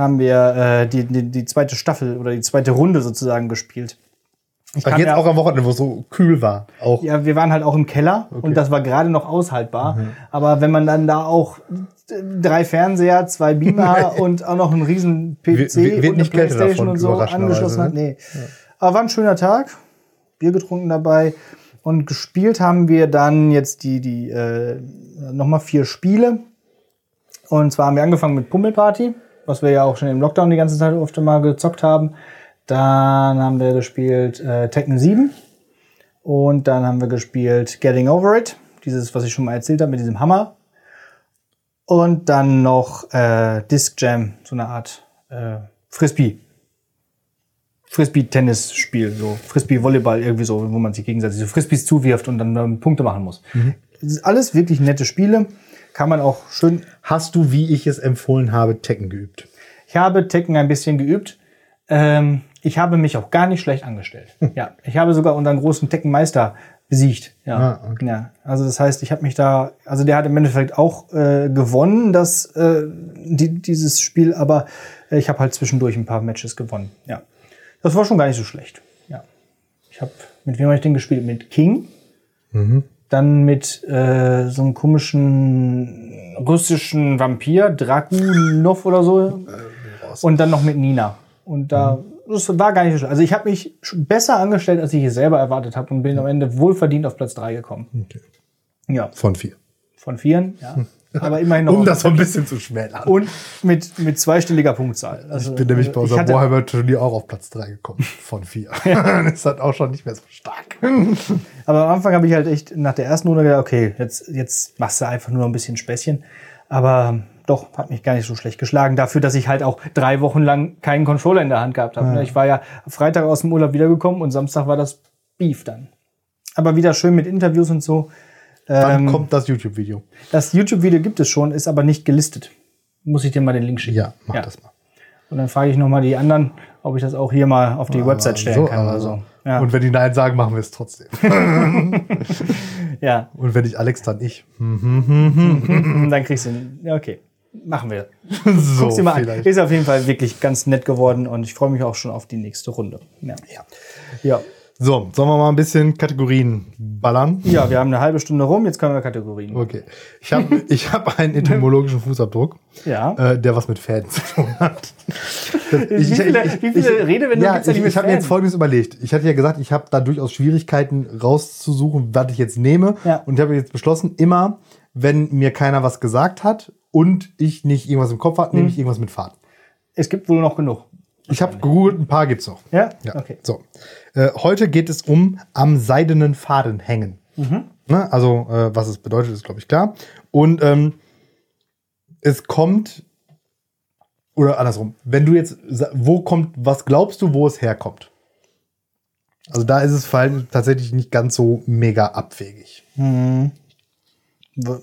haben wir äh, die, die, die zweite Staffel oder die zweite Runde sozusagen gespielt. Ich Ach, kam jetzt ja, auch am Wochenende, wo es so kühl war. Auch. ja, wir waren halt auch im Keller und das war gerade noch aushaltbar. Mhm. Aber wenn man dann da auch drei Fernseher, zwei Beamer und auch noch einen riesen PC Wird- wird und eine Playstation und so angeschlossen hat, ne? nee. Aber war ein schöner Tag. Bier getrunken dabei. Und gespielt haben wir dann jetzt die, die äh, nochmal vier Spiele. Und zwar haben wir angefangen mit Pummelparty, was wir ja auch schon im Lockdown die ganze Zeit oft mal gezockt haben. Dann haben wir gespielt äh, Tekken 7. Und dann haben wir gespielt Getting Over It. Dieses, was ich schon mal erzählt habe, mit diesem Hammer. Und dann noch äh, Disc Jam, so eine Art äh, Frisbee. Frisbee-Tennis-Spiel, so Frisbee-Volleyball, irgendwie so, wo man sich gegenseitig so Frisbees zuwirft und dann ähm, Punkte machen muss. Das ist alles wirklich nette Spiele. Kann man auch schön. Hast du, wie ich es empfohlen habe, Tekken geübt? Ich habe Tekken ein bisschen geübt. Ähm, ich habe mich auch gar nicht schlecht angestellt. ja, ich habe sogar unseren großen Tekken-Meister besiegt. Ja. Ah, okay. ja. Also das heißt, ich habe mich da, also der hat im Endeffekt auch äh, gewonnen, das äh, die, dieses Spiel, aber äh, ich habe halt zwischendurch ein paar Matches gewonnen. Ja, das war schon gar nicht so schlecht. Ja, ich habe mit wem habe ich denn gespielt? Mit King, dann mit äh, so einem komischen russischen Vampir, Dragunov oder so, und dann noch mit Nina. Und da das war gar nicht so schlecht. Also ich habe mich besser angestellt, als ich es selber erwartet habe und bin am Ende wohlverdient auf Platz drei gekommen. Okay. Ja, Von vier. von vieren, ja. Aber immerhin noch. Um das so ein bisschen zu schmälern. und mit, mit zweistelliger Punktzahl. Also, ich bin nämlich bei ich unserem Warhammer-Turnier auch auf Platz 3 gekommen. Von 4. Dann ist das auch schon nicht mehr so stark. Aber am Anfang habe ich halt echt nach der ersten Runde gedacht, okay, jetzt, jetzt machst du einfach nur ein bisschen Späßchen. Aber doch, hat mich gar nicht so schlecht geschlagen. Dafür, dass ich halt auch drei Wochen lang keinen Controller in der Hand gehabt habe. ne? Ich war ja Freitag aus dem Urlaub wiedergekommen und Samstag war das Beef dann. Aber wieder schön mit Interviews und so. Dann Ähm, kommt das YouTube-Video. Das YouTube-Video gibt es schon, ist aber nicht gelistet. Muss ich dir mal den Link schicken. Ja, mach das mal. Und dann frage ich nochmal die anderen, ob ich das auch hier mal auf die Website stellen kann oder so. Ja. Und wenn die Nein sagen, machen wir es trotzdem. ja. Und wenn nicht Alex, dann ich. Dann kriegst du ihn. Ja, okay. Machen wir. So, Guck's dir mal an. vielleicht. Ist auf jeden Fall wirklich ganz nett geworden und ich freue mich auch schon auf die nächste Runde. Ja. Ja. Ja. So, sollen wir mal ein bisschen Kategorien ballern? ja, wir haben eine halbe Stunde rum, jetzt können wir Kategorien. Okay. Ich habe ich hab einen etymologischen Fußabdruck, Ja. äh, der was mit Fäden zu tun hat. Wie viele- wie viele Redewendungen ja, gibt's denn ich, ich habe mir jetzt? Folgendes überlegt. Ich hatte ja gesagt, ich habe da durchaus Schwierigkeiten rauszusuchen, was ich jetzt nehme. Ja. Und ich habe jetzt beschlossen, immer, wenn mir keiner was gesagt hat und ich nicht irgendwas im Kopf habe, Mhm. nehme ich irgendwas mit Faden. Es gibt wohl noch genug. Ich habe gegoogelt, ein paar gibt's noch. Ja? Ja. Okay. So. Äh, heute geht es um am seidenen Faden hängen. Mhm. Ne? Also, äh, was es bedeutet, ist, glaube ich, klar. Und ähm, es kommt, oder andersrum, wenn du jetzt, wo kommt, was glaubst du, wo es herkommt? Also da ist es vor allem tatsächlich nicht ganz so mega abwegig. W- Boah,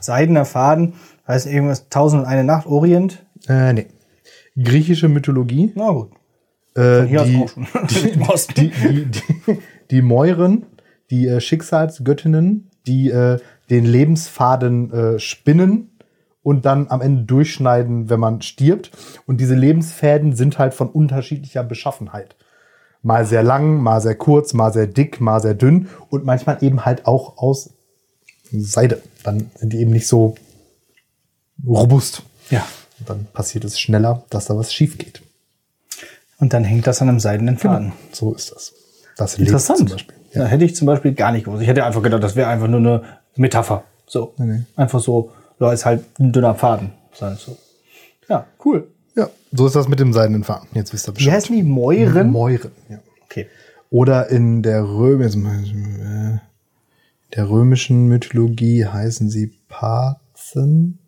Seidener Faden, heißt irgendwas Tausend und eine Nacht, Orient. Äh, nee. Griechische Mythologie. Na gut. Äh, die, die, die, die, die Mäuren, die äh, Schicksalsgöttinnen, die äh, den Lebensfaden äh, spinnen und dann am Ende durchschneiden, wenn man stirbt. Und diese Lebensfäden sind halt von unterschiedlicher Beschaffenheit. Mal sehr lang, mal sehr kurz, mal sehr dick, mal sehr dünn und manchmal eben halt auch aus Seide. Dann sind die eben nicht so robust. Ja. Und dann passiert es schneller, dass da was schief geht. Und dann hängt das an einem seidenen Faden. So ist das. Das Interessant. zum Beispiel. Ja. hätte ich zum Beispiel gar nicht gewusst. Ich hätte einfach gedacht, das wäre einfach nur eine Metapher. So. nee. Einfach so, ja, ist halt ein dünner Faden. So. Ja, cool. Ja, so ist das mit dem seidenen Faden. Jetzt wisst ihr Wie Bescheid. heißen die? Mäuren? Mäuren. Ja. Okay. Oder in der Röm jetzt mal, äh, der römischen Mythologie heißen sie Parzen.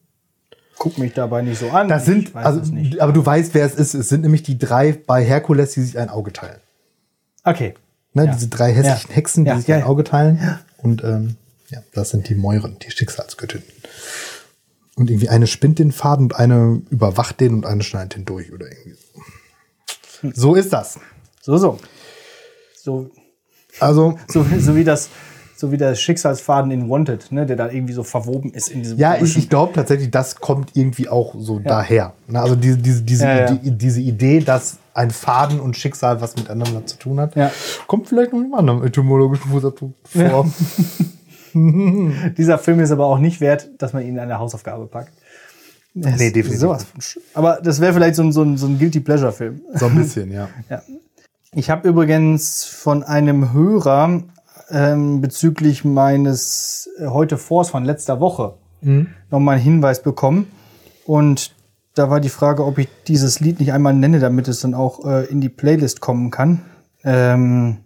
Guck mich dabei nicht so an. Das sind, also, aber du weißt, wer es ist. Es sind nämlich die drei bei Herkules, die sich ein Auge teilen. Okay. Ne, Ja. Diese drei hässlichen Ja. Hexen, die Ja, sich ja, ein ja. Auge teilen. Und ähm, ja, das sind die Mäuren, die Schicksalsgöttinnen. Und irgendwie eine spinnt den Faden und eine überwacht den und eine schneidet den durch oder irgendwie so. So ist das. So, so. So, Also, so, so wie das, so wie der Schicksalsfaden in Wanted, ne, der da irgendwie so verwoben ist in diesem ja, ich, ich glaube tatsächlich, das kommt irgendwie auch so daher. Na, also diese, diese, diese, Ja, ja. Idee, diese Idee, dass ein Faden und Schicksal was miteinander zu tun hat, Ja. kommt vielleicht noch im anderen etymologischen Fußabdruck vor. Dieser Film ist aber auch nicht wert, dass man ihn in eine Hausaufgabe packt. Nee, definitiv. Sowas aber das wäre vielleicht so ein, so ein, so ein Guilty Pleasure-Film. So ein bisschen, ja. Ich habe übrigens von einem Hörer ähm, bezüglich meines äh, heute Vors von letzter Woche nochmal einen Hinweis bekommen. Und da war die Frage, ob ich dieses Lied nicht einmal nenne, damit es dann auch äh, in die Playlist kommen kann. Ähm,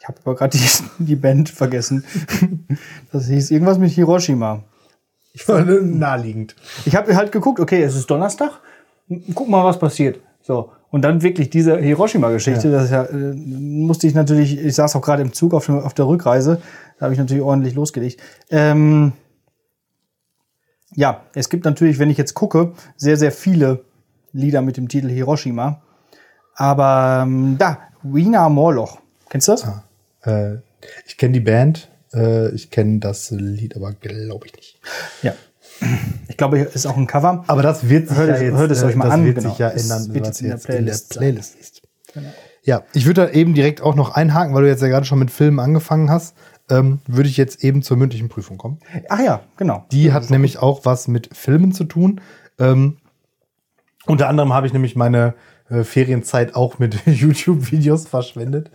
ich habe aber gerade die, die Band vergessen. Das hieß irgendwas mit Hiroshima. Naheliegend. Ich habe halt geguckt, okay, es ist Donnerstag, guck mal, was passiert. So. Und dann wirklich diese Hiroshima-Geschichte, das ist ja, äh, musste ich natürlich, ich saß auch gerade im Zug auf, dem, auf der Rückreise, da habe ich natürlich ordentlich losgelegt. Ähm, ja, es gibt natürlich, wenn ich jetzt gucke, sehr, sehr viele Lieder mit dem Titel Hiroshima. Aber ähm, da, Wiener Moorloch. Kennst du das? Äh, ich kenne die Band, äh, ich kenne das Lied, aber glaube ich nicht. Ja. Ich glaube, ist auch ein Cover. Aber das wird sich Hört ja es- jetzt, hört es äh, euch mal das an, wird genau. sich ja Es ändern, wird was jetzt in der jetzt in der Playlist ist. Ja, ich würde da eben direkt auch noch einhaken, weil du jetzt ja gerade schon mit Filmen angefangen hast, ähm, würde ich jetzt eben zur mündlichen Prüfung kommen. Ach ja, genau. Die hat nämlich auch was mit Filmen zu tun. Ähm, unter anderem habe ich nämlich meine äh, Ferienzeit auch mit YouTube-Videos verschwendet.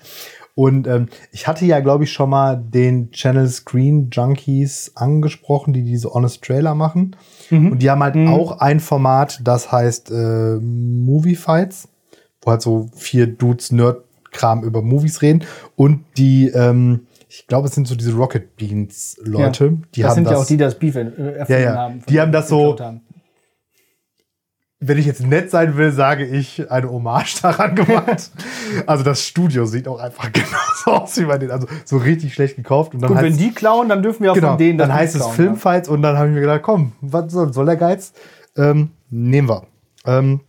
Und ähm, ich hatte ja, glaube ich, schon mal den Channel Screen Junkies angesprochen, die diese Honest Trailer machen. Und die haben halt auch ein Format, das heißt äh, Movie Fights, wo halt so vier Dudes Nerd-Kram über Movies reden. Und die, ähm, ich glaube, es sind so diese Rocket Beans Leute. Ja. Die das haben sind das, ja auch die, die das Beef äh, erfunden Ja, ja. haben. Die haben das so- haben. Wenn ich jetzt nett sein will, sage ich eine Hommage daran gemacht. also das Studio sieht auch einfach genauso aus wie bei denen. Also so richtig schlecht gekauft. Und dann Gut, wenn die klauen, dann dürfen wir auch genau, von denen das dann heißt es Filmfights und dann habe ich mir gedacht, komm, was soll, soll der Geiz? Ähm, nehmen wir. Ähm,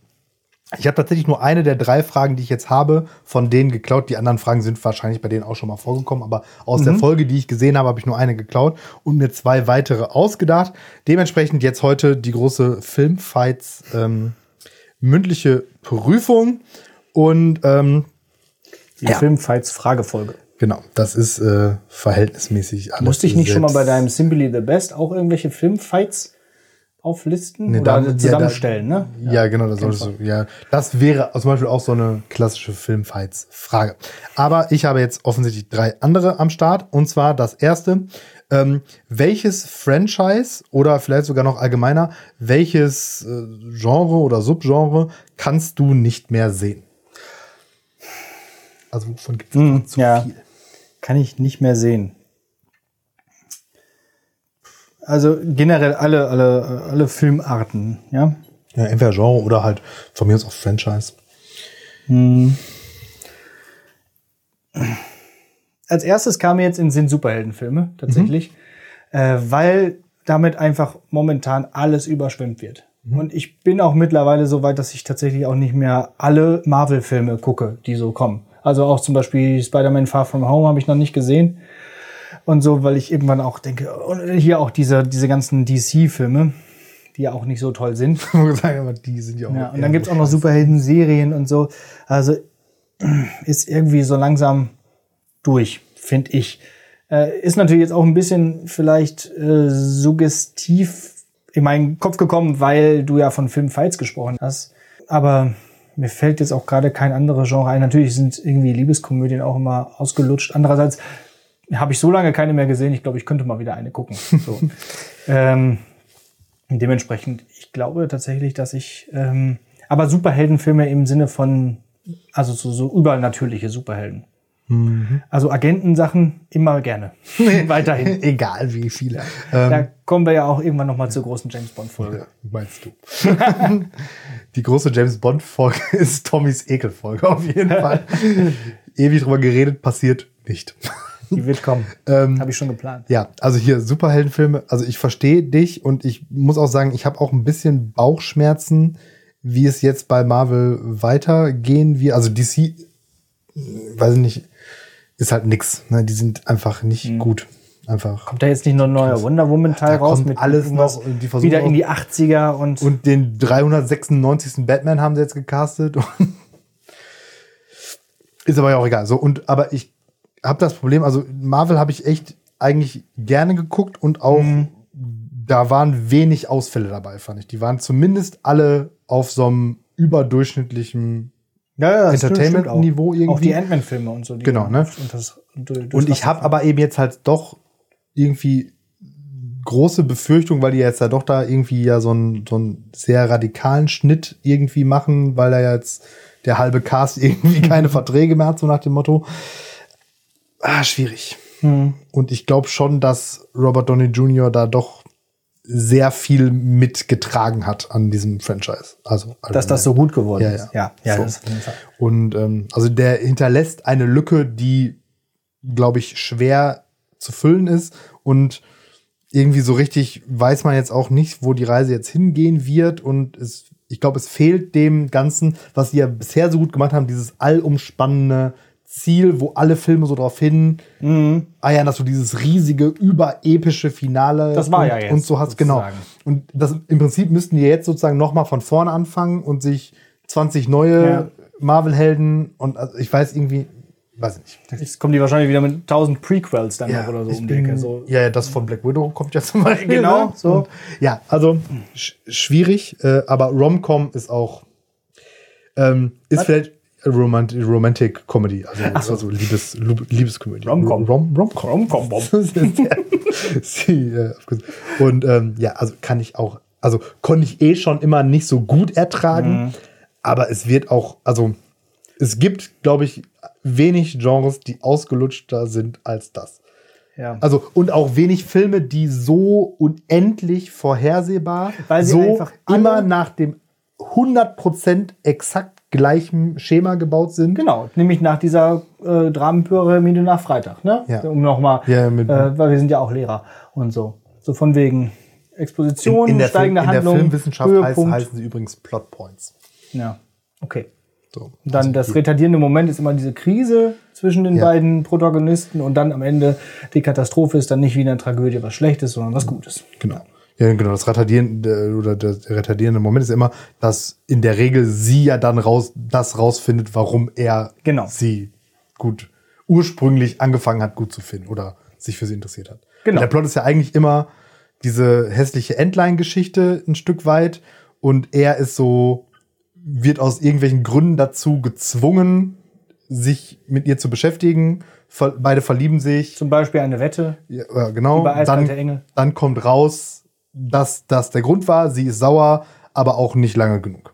ich habe tatsächlich nur eine der drei Fragen, die ich jetzt habe, von denen geklaut. Die anderen Fragen sind wahrscheinlich bei denen auch schon mal vorgekommen, aber aus Mhm. der Folge, die ich gesehen habe, habe ich nur eine geklaut und mir zwei weitere ausgedacht. Dementsprechend jetzt heute die große Filmfights ähm, mündliche Prüfung und ähm, Die Filmfights Fragefolge. genau, das ist äh, verhältnismäßig alles. Musste ich nicht schon mal bei selbst- deinem Simply the Best auch irgendwelche Filmfights auflisten Nee, oder da- ja, zusammenstellen, ne? Ja, ja genau, das solltest du. Ja, das wäre zum Beispiel auch so eine klassische Filmfights-Frage. Aber ich habe jetzt offensichtlich drei andere am Start. Und zwar das erste: ähm, Welches Franchise oder vielleicht sogar noch allgemeiner, welches äh, Genre oder Subgenre kannst du nicht mehr sehen? Also wovon gibt es Hm, zu ja. viel? Kann ich nicht mehr sehen. Also generell alle, alle, alle Filmarten, ja. Ja, entweder Genre oder halt von mir aus auch Franchise. Als erstes kam mir jetzt in Sinn Superheldenfilme, tatsächlich. Äh, weil damit einfach momentan alles überschwemmt wird. Und ich bin auch mittlerweile so weit, dass ich tatsächlich auch nicht mehr alle Marvel-Filme gucke, die so kommen. Also auch zum Beispiel Spider-Man Far From Home habe ich noch nicht gesehen. Und so, weil ich irgendwann auch denke, und hier auch diese, diese ganzen DC-Filme, die ja auch nicht so toll sind. Aber die sind ja auch. Ja, und dann gibt's auch noch Superhelden-Serien und so. Also ist irgendwie so langsam durch, finde ich. Äh, ist natürlich jetzt auch ein bisschen vielleicht äh, suggestiv in meinen Kopf gekommen, weil du ja von Filmfights gesprochen hast. Aber mir fällt jetzt auch gerade kein anderes Genre ein. Natürlich sind irgendwie Liebeskomödien auch immer ausgelutscht. Andererseits habe ich so lange keine mehr gesehen. Ich glaube, ich könnte mal wieder eine gucken. So. ähm, dementsprechend, ich glaube tatsächlich, dass ich, ähm, aber Superheldenfilme im Sinne von, also so, so übernatürliche Superhelden. Also Agentensachen immer gerne. Weiterhin. Egal wie viele. Da kommen wir ja auch irgendwann noch mal zur großen James Bond Folge. Ja, meinst du? Die große James Bond Folge ist Tommys Ekelfolge auf jeden Fall. Ewig drüber geredet, passiert nicht. Die wird kommen. Ähm, Habe ich schon geplant. Ja, also hier Superheldenfilme. Also ich verstehe dich und ich muss auch sagen, ich habe auch ein bisschen Bauchschmerzen, wie es jetzt bei Marvel weitergehen wird. Also DC, weiß ich nicht, ist halt nix. Ne? Die sind einfach nicht gut. Einfach. Kommt da jetzt nicht noch ein neuer Wonder Woman Teil Da raus kommt alles noch und die versuchen wieder in die 80er und, Und den 396. Batman haben sie jetzt gecastet. ist aber ja auch egal. So, und, aber ich habe das Problem, also Marvel habe ich echt eigentlich gerne geguckt und auch da waren wenig Ausfälle dabei, fand ich. Die waren zumindest alle auf so einem überdurchschnittlichen ja, ja, das Entertainment-Niveau irgendwie. Auch die Ant-Man-Filme und so. Die Genau, ne? Und, das, durch Und das ich habe aber eben jetzt halt doch irgendwie große Befürchtung, weil die jetzt ja doch da irgendwie ja so einen, so einen sehr radikalen Schnitt irgendwie machen, weil da jetzt der halbe Cast irgendwie keine Verträge mehr hat, so nach dem Motto. Ah, schwierig. Und ich glaube schon, dass Robert Downey Jr. da doch sehr viel mitgetragen hat an diesem Franchise. Also dass das so gut geworden Ja, ist. ja. ja, ja So. Und ähm, also der hinterlässt eine Lücke, die, glaube ich, schwer zu füllen ist. Und irgendwie so richtig weiß man jetzt auch nicht, wo die Reise jetzt hingehen wird. Und es, ich glaube, es fehlt dem Ganzen, was sie ja bisher so gut gemacht haben, dieses allumspannende Ziel, wo alle Filme so drauf hin eiern, dass du dieses riesige, überepische Finale Das war und, ja jetzt, und so hast, genau. sozusagen. Und das im Prinzip müssten die jetzt sozusagen noch mal von vorne anfangen und sich 20 neue Ja. Marvel-Helden und also ich weiß irgendwie, weiß ich nicht. Jetzt kommen die wahrscheinlich wieder mit 1000 Prequels dann noch oder so um die Ecke. So. Ja, ja, das von Black Widow kommt ja zum Beispiel. Genau, ne? so. Und, ja, also sch schwierig, äh, aber Rom-Com ist auch, ähm, ist vielleicht Romant Romantic Comedy, also, also Liebes, Liebeskomödie. Rom-Com. Rom Rom-Com. Rom-Com, äh, und ähm, ja, also kann ich auch, also konnte ich eh schon immer nicht so gut ertragen, aber es wird auch, also es gibt, glaube ich, wenig Genres, die ausgelutschter sind als das. Ja. Also und auch wenig Filme, die so unendlich vorhersehbar, Weil sie so einfach immer nach dem 100% exakt gleichen Schema gebaut sind. Genau, nämlich nach dieser äh, Dramenpyramide nach Freitag, ne? Ja. Um nochmal, Ja, mit- äh, weil wir sind ja auch Lehrer und so. So von wegen Exposition, in, der, Film, steigende in der Handlung, Filmwissenschaft heißt, Höhepunkt. heißen sie übrigens Plot Points. Ja, okay. So. Dann das retardierende Moment ist immer diese Krise zwischen den Ja. beiden Protagonisten und dann am Ende die Katastrophe ist dann nicht wie in einer Tragödie was Schlechtes, sondern was Gutes. Genau. Ja, genau. Das retardierende oder der retardierende Moment ist immer, dass in der Regel sie ja dann raus, das rausfindet, warum er Genau. sie gut ursprünglich angefangen hat, gut zu finden oder sich für sie interessiert hat. Genau. Und der Plot ist ja eigentlich immer diese hässliche Endline-Geschichte ein Stück weit und er ist so, wird aus irgendwelchen Gründen dazu gezwungen, sich mit ihr zu beschäftigen. Ver beide verlieben sich. Zum Beispiel eine Wette. Ja, ja, genau. Über dann, Engel. dann kommt raus, dass das der Grund war. Sie ist sauer, aber auch nicht lange genug.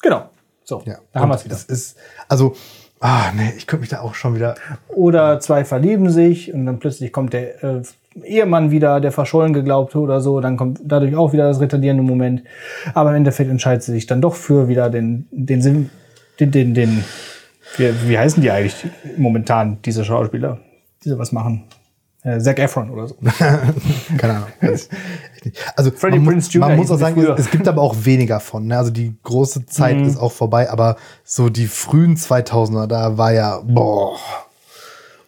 Genau. So, Ja. da haben wir es wieder. Das ist, also, ah, nee, ich könnte mich da auch schon wieder. Oder zwei verlieben sich und dann plötzlich kommt der äh, Ehemann wieder, der verschollen geglaubte oder so. Dann kommt dadurch auch wieder das retardierende Moment. Aber im Endeffekt entscheidet sie sich dann doch für wieder den, den Sinn, den, den, den wie, wie heißen die eigentlich momentan, diese Schauspieler, die sowas machen? Äh, Zac Efron oder so. Keine Ahnung. Also Freddie man, Prinze muss, Jr. man muss auch sagen, es, es gibt aber auch weniger von. Ne? Also die große Zeit ist auch vorbei, aber so die frühen 2000er, da war ja, boah.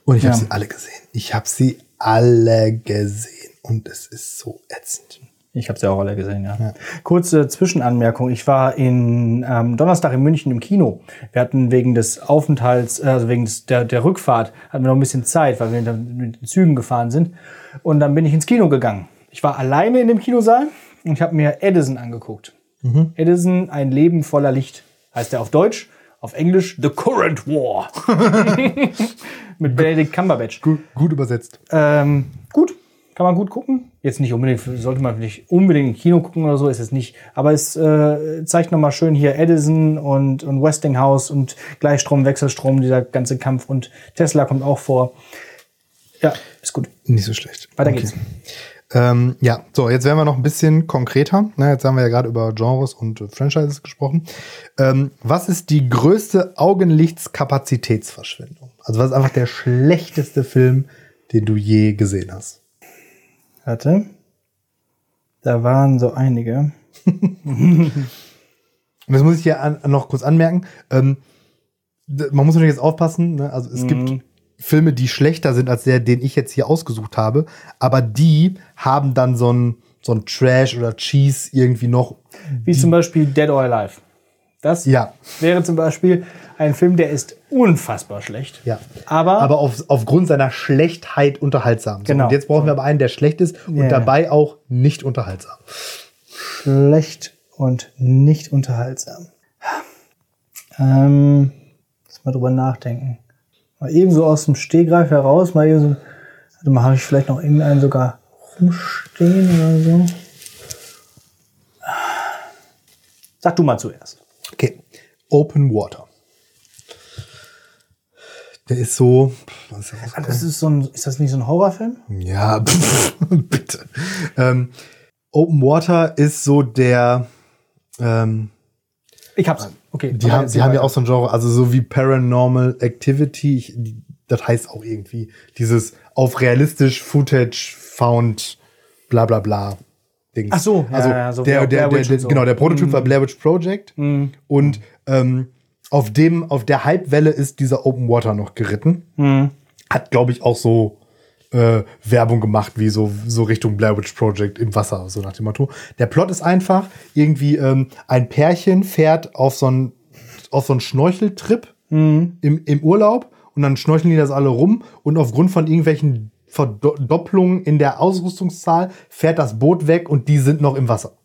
Und ich habe Ja. sie alle gesehen. Ich habe sie alle gesehen. Und es ist so ätzend. Ich habe sie auch alle gesehen, ja. Kurze Zwischenanmerkung. Ich war in ähm, Donnerstag in München im Kino. Wir hatten wegen des Aufenthalts, äh, also wegen des, der, der Rückfahrt, hatten wir noch ein bisschen Zeit, weil wir mit den Zügen gefahren sind. Und dann bin ich ins Kino gegangen. Ich war alleine in dem Kinosaal und ich habe mir Edison angeguckt. Edison, ein Leben voller Licht. Heißt er auf Deutsch. Auf Englisch The Current War. mit Benedict Cumberbatch. Gut, gut übersetzt. Ähm, gut, kann man gut gucken. Jetzt nicht unbedingt, sollte man nicht unbedingt im Kino gucken oder so, ist es nicht. Aber es äh, zeigt nochmal schön hier Edison und, und Westinghouse und Gleichstrom, Wechselstrom, dieser ganze Kampf und Tesla kommt auch vor. Ja, ist gut. Nicht so schlecht. Weiter geht's. Ähm, ja, so, jetzt werden wir noch ein bisschen konkreter. Ne, jetzt haben wir ja gerade über Genres und äh, Franchises gesprochen. Ähm, was ist die größte Augenlichtskapazitätsverschwendung? Also was ist einfach der schlechteste Film, den du je gesehen hast? Warte. Da waren so einige. Und das muss ich hier an, noch kurz anmerken. Ähm, man muss natürlich jetzt aufpassen. Ne? Also es gibt Filme, die schlechter sind als der, den ich jetzt hier ausgesucht habe. Aber die haben dann so ein, so ein Trash oder Cheese irgendwie noch. Wie zum Beispiel Dead or Alive. Das Ja. wäre zum Beispiel ein Film, der ist unfassbar schlecht. Ja. Aber, aber auf, aufgrund seiner Schlechtheit unterhaltsam. So, Genau. Und jetzt brauchen wir aber einen, der schlecht ist und Ja. dabei auch nicht unterhaltsam. schlecht und nicht unterhaltsam. Ähm, lass mal drüber nachdenken. Mal eben so aus dem Stehgreif heraus, mal eben so. Warte mal, habe ich vielleicht noch irgendeinen sogar rumstehen oder so? Sag du mal zuerst. Okay. Open Water. Der ist so. Was ist der rausgekommen? Das ist so ein, ist das nicht so ein Horrorfilm? Ja, bitte. Ähm, Open Water ist so der. Ähm, Ich hab's. Okay. die haben, die haben ja auch so ein Genre, also so wie Paranormal Activity. Ich, die, das heißt auch irgendwie dieses auf realistisch Footage found, bla bla bla. Dings. Ach so, ja, also ja, so wie der, der, der, der, so. Mhm. genau, der Prototyp war Blair Witch Project und ähm, auf dem, auf der Hypewelle ist dieser Open Water noch geritten. Mhm. Hat, glaube ich, auch so äh, Werbung gemacht, wie so, so Richtung Blair Witch Project im Wasser, so nach dem Motto. Der Plot ist einfach, irgendwie ähm, ein Pärchen fährt auf so einen auf so einen Schnorcheltrip im, im Urlaub und dann schnorcheln die das alle rum und aufgrund von irgendwelchen Verdopplungen in der Ausrüstungszahl fährt das Boot weg und die sind noch im Wasser.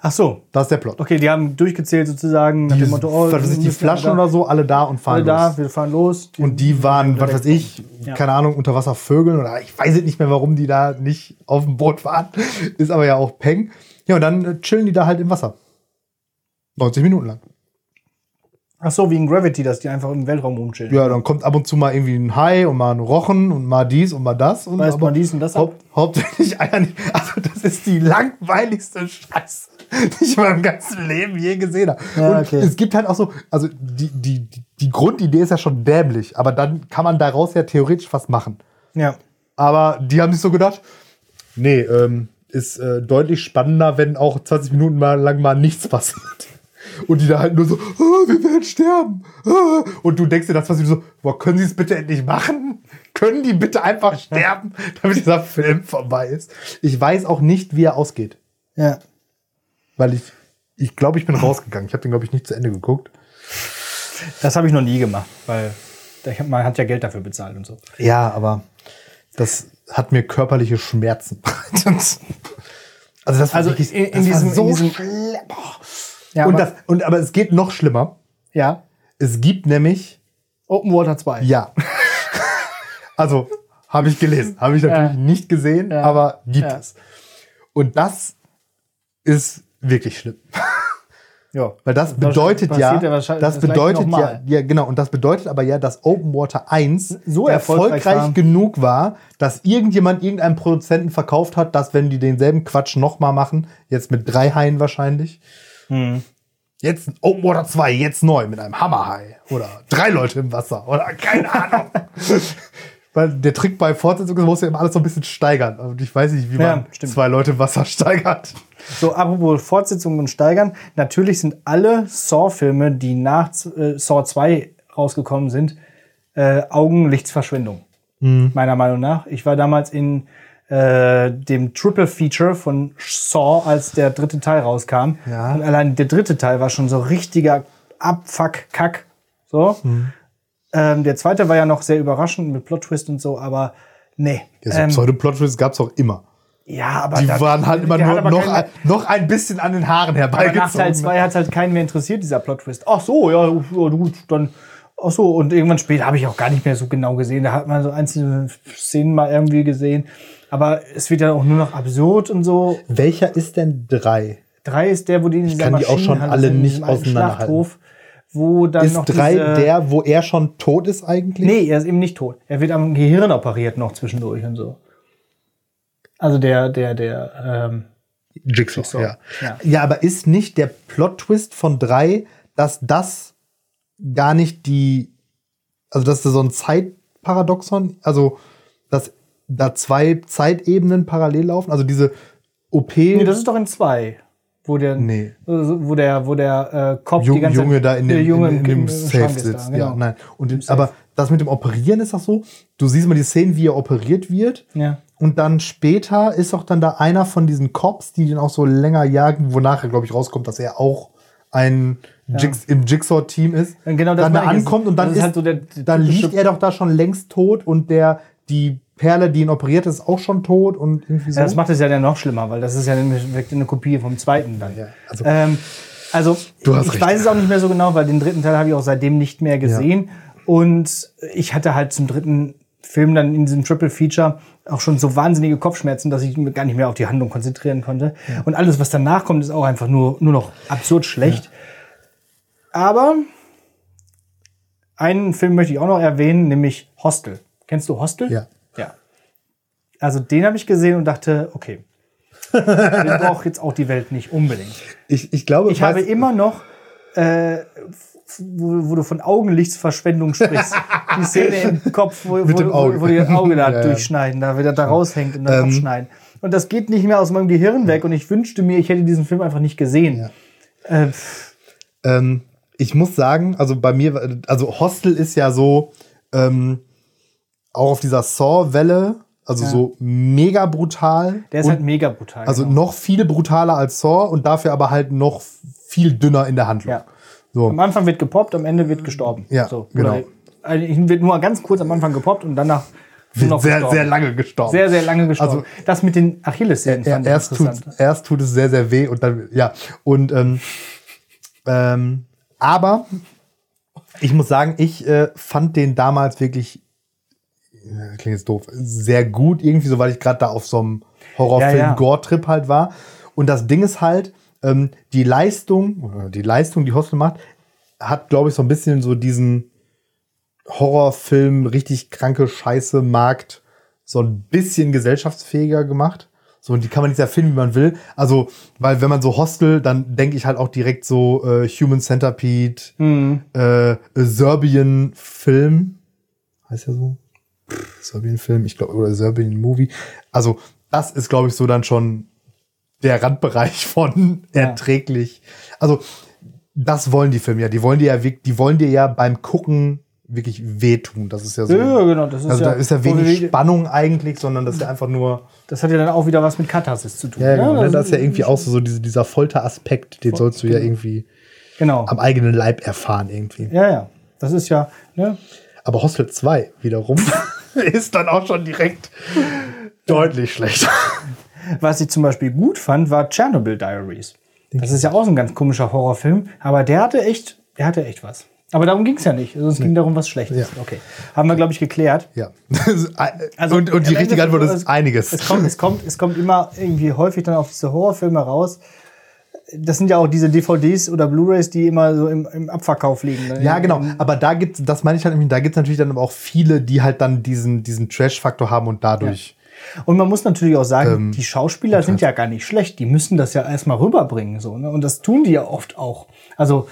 Ach so. Das ist der Plot. Okay, die haben durchgezählt sozusagen nach Die, dem Motto, oh, was weiß ich, die Flaschen da, oder so, alle da und fahren alle da, los. wir fahren los. Und die waren, was weiß ich, Ja. keine Ahnung, unter Wasser Vögeln oder ich weiß nicht mehr, warum die da nicht auf dem Boot waren. Ist aber ja auch Peng. Ja, und dann äh, chillen die da halt im Wasser. 90 Minuten lang. Ach so, wie in Gravity, dass die einfach im Weltraum rumchillen. Ja, dann kommt ab und zu mal irgendwie ein Hai und mal ein Rochen und mal dies und mal das. Und Weiß man dies und das haupt, hauptsächlich Eier nicht. Also das ist die langweiligste Scheiße, die ich in meinem ganzen Leben je gesehen habe. Ja, und okay. es gibt halt auch so, also die, die, die, die Grundidee ist ja schon dämlich, aber dann kann man daraus ja theoretisch was machen. Ja. Aber die haben sich so gedacht, nee, ähm, ist äh, deutlich spannender, wenn auch 20 Minuten mal lang mal nichts passiert. Und die da halt nur so, oh, wir werden sterben. Ah. Und du denkst dir das, was so, boah, können sie es bitte endlich machen? Können die bitte einfach sterben, damit dieser Film vorbei ist? Ich weiß auch nicht, wie er ausgeht. Ja. Weil ich, ich glaube, ich bin rausgegangen. Ich habe den, glaube ich, nicht zu Ende geguckt. Das habe ich noch nie gemacht, weil man hat ja Geld dafür bezahlt und so. Ja, aber das hat mir körperliche Schmerzen bereitet. Also das war Also wirklich, in- in diesem- in so diesem- schlimm. Boah. Ja, und aber- das, und, aber es geht noch schlimmer. Ja. Es gibt nämlich, Open Water 2. ja. also, habe ich gelesen. Habe ich natürlich Ja. nicht gesehen, Ja. aber gibt es. Und das ist wirklich schlimm. Ja. Weil das Das bedeutet passiert ja, das das bedeutet ja, ja, genau, und das bedeutet aber ja, dass Open Water 1 So erfolgreich war. genug war, dass irgendjemand irgendeinem Produzenten verkauft hat, dass wenn die denselben Quatsch nochmal machen, jetzt mit drei Haien wahrscheinlich, Hm. jetzt Open Water 2, jetzt neu mit einem Hammerhai oder drei Leute im Wasser oder keine Ahnung. Weil der Trick bei Fortsetzungen ist, muss ja immer alles so ein bisschen steigern. Und ich weiß nicht, wie Ja, man stimmt. zwei Leute im Wasser steigert. So, apropos Fortsetzungen und Steigern. Natürlich sind alle Saw-Filme, die nach äh, Saw 2 rausgekommen sind, äh, Augenlichtsverschwendung. Meiner Meinung nach. Ich war damals in äh, dem Triple Feature von Saw, als der dritte Teil rauskam. Ja. Und allein der dritte Teil war schon so richtiger Abfuck-Kack. So. Ähm, der zweite war ja noch sehr überraschend mit Plot-Twist und so, aber nee. Ja, so ähm, Pseudo-Plot-Twists gab es auch immer. ja, aber Die da- waren halt immer nur noch, keine- ein, noch ein bisschen an den Haaren Aber nach Teil herbeigezogen. 2 hat halt keinen mehr interessiert, dieser Plot-Twist. Ach so, ja, ja, gut, dann. Ach so, und irgendwann später habe ich auch gar nicht mehr so genau gesehen. Da hat man so einzelne Szenen mal irgendwie gesehen. Aber es wird ja auch nur noch absurd und so. Welcher ist denn drei? Drei ist der, wo die in dieser kann die auch schon alle sind, in nicht auseinanderhalten. Wo dann Ist noch drei der, wo er schon tot ist eigentlich? Nee, er ist eben nicht tot. Er wird am Gehirn operiert noch zwischendurch und so. Also der, der, der, ähm, Jigsaw, Jigsaw, ja. ja. ja. aber ist nicht der Plot-Twist von drei, dass das gar nicht die, also dass das so ein Zeitparadoxon, also dass da zwei Zeitebenen parallel laufen, also diese OP, nee, das ist doch in zwei. Wo der, Nee. also wo der, wo der äh, Kopf Jung, die ganze Junge da in dem, Junge in, in im- dem Safe ist sitzt. Da, genau. Ja, nein. Und in, aber das mit dem Operieren ist das so, du siehst mal die Szenen, wie er operiert wird. Ja. Und dann später ist auch dann da einer von diesen Cops, die den auch so länger jagen, wo nachher, glaube ich, rauskommt, dass er auch ein Jigs im Jigsaw-Team ist. Genau das dann da ankommt und dann ist, ist halt so der- der dann liegt er doch da schon längst tot und der die Perle, die ihn operiert, ist auch schon tot und irgendwie so. Ja, das macht es ja dann noch schlimmer, weil das ist ja eine Kopie vom zweiten dann. Ja, also- ähm, also Du hast ich recht. weiß es auch nicht mehr so genau, weil den dritten Teil habe ich auch seitdem nicht mehr gesehen. Und ich hatte halt zum dritten Film dann in diesem Triple Feature auch schon so wahnsinnige Kopfschmerzen, dass ich mich gar nicht mehr auf die Handlung konzentrieren konnte. Und alles, was danach kommt, ist auch einfach nur, nur noch absurd schlecht. Aber einen Film möchte ich auch noch erwähnen, nämlich Hostel. Kennst du Hostel? Ja. Ja. Also den habe ich gesehen und dachte, okay, den braucht jetzt auch die Welt nicht unbedingt. ich, ich glaube, Ich habe immer noch, äh, wo, wo du von Augenlichtsverschwendung sprichst, die Szene im Kopf, wo, wo, Auge. wo, die das Auge da Ja, ja. durchschneiden, da wieder da raushängt und dann Ähm. abschneiden. Und das geht nicht mehr aus meinem Gehirn weg und ich wünschte mir, ich hätte diesen Film einfach nicht gesehen. Äh, pff, Ähm, ich muss sagen, also bei mir, also Hostel ist ja so ähm, auch auf dieser Saw-Welle, also so mega brutal. der ist halt mega brutal. also genau. noch viel brutaler als Saw und dafür aber halt noch viel dünner in der Handlung. Ja. So. Am Anfang wird gepoppt, am Ende wird gestorben. Ja, so, genau. Eigentlich wird nur ganz kurz am Anfang gepoppt und danach Wird noch sehr, gestorben. sehr lange gestorben. Sehr, sehr lange gestorben. Also- das mit den Achillessehnen fand ich erst, tut, interessant. erst tut es sehr, sehr weh und dann, ja. Und, ähm, ähm, aber ich muss sagen, ich äh, fand den damals wirklich, klingt jetzt doof, sehr gut irgendwie, so weil ich gerade da auf so einem. Horrorfilm-Gore-Trip halt war. Und das Ding ist halt, ähm, die Leistung, die Leistung, die Hostel macht, hat, glaube ich, so ein bisschen so diesen Horrorfilm, richtig kranke Scheiße, Markt so ein bisschen gesellschaftsfähiger gemacht. So, und die kann man nicht erfinden, wie man will. Also, weil wenn man so Hostel, dann denke ich halt auch direkt so äh, Human Centipede, Mhm. äh, Serbian-Film. Heißt ja so? Serbian-Film, ich glaube, oder Serbian-Movie. Also, das ist, glaube ich, so dann schon der Randbereich von Ja. erträglich. Also, das wollen die Filme ja. Die wollen dir ja, die wollen dir ja beim Gucken wirklich wehtun. Das ist ja so. Ja, genau. Das ist also ja, da ist ja wenig wir- Spannung eigentlich, sondern das ist ja einfach nur. Das hat ja dann auch wieder was mit Katharsis zu tun. Ja, genau. also- das ist ja irgendwie auch so, so diese, dieser Folteraspekt, den sollst du ja irgendwie Genau. am eigenen Leib erfahren irgendwie. Ja, ja. Das ist ja, ne? Aber Hostel 2 wiederum ist dann auch schon direkt deutlich schlechter. Was ich zum Beispiel gut fand, war Chernobyl Diaries. Das ist ja auch so ein ganz komischer Horrorfilm, aber der hatte echt, der hatte echt was. Aber darum ging es ja nicht. Also es ging darum, was Schlechtes. Ja. Okay. Haben wir, glaube ich, geklärt. Ja. Also, und, und die Ende- richtige Antwort es- ist einiges. Es kommt, es, kommt, es kommt immer irgendwie häufig dann auf diese Horrorfilme raus. Das sind ja auch diese DVDs oder Blu-Rays, die immer so im, im Abverkauf liegen. ne? Ja, genau. Aber da gibt's, das meine ich halt, nämlich, da gibt's natürlich dann aber auch viele, die halt dann diesen, diesen Trash-Faktor haben und dadurch. Und man muss natürlich auch sagen, Ähm, die Schauspieler sind ja gar nicht schlecht. Die müssen das ja erstmal rüberbringen. So, ne? Und das tun die ja oft auch. Also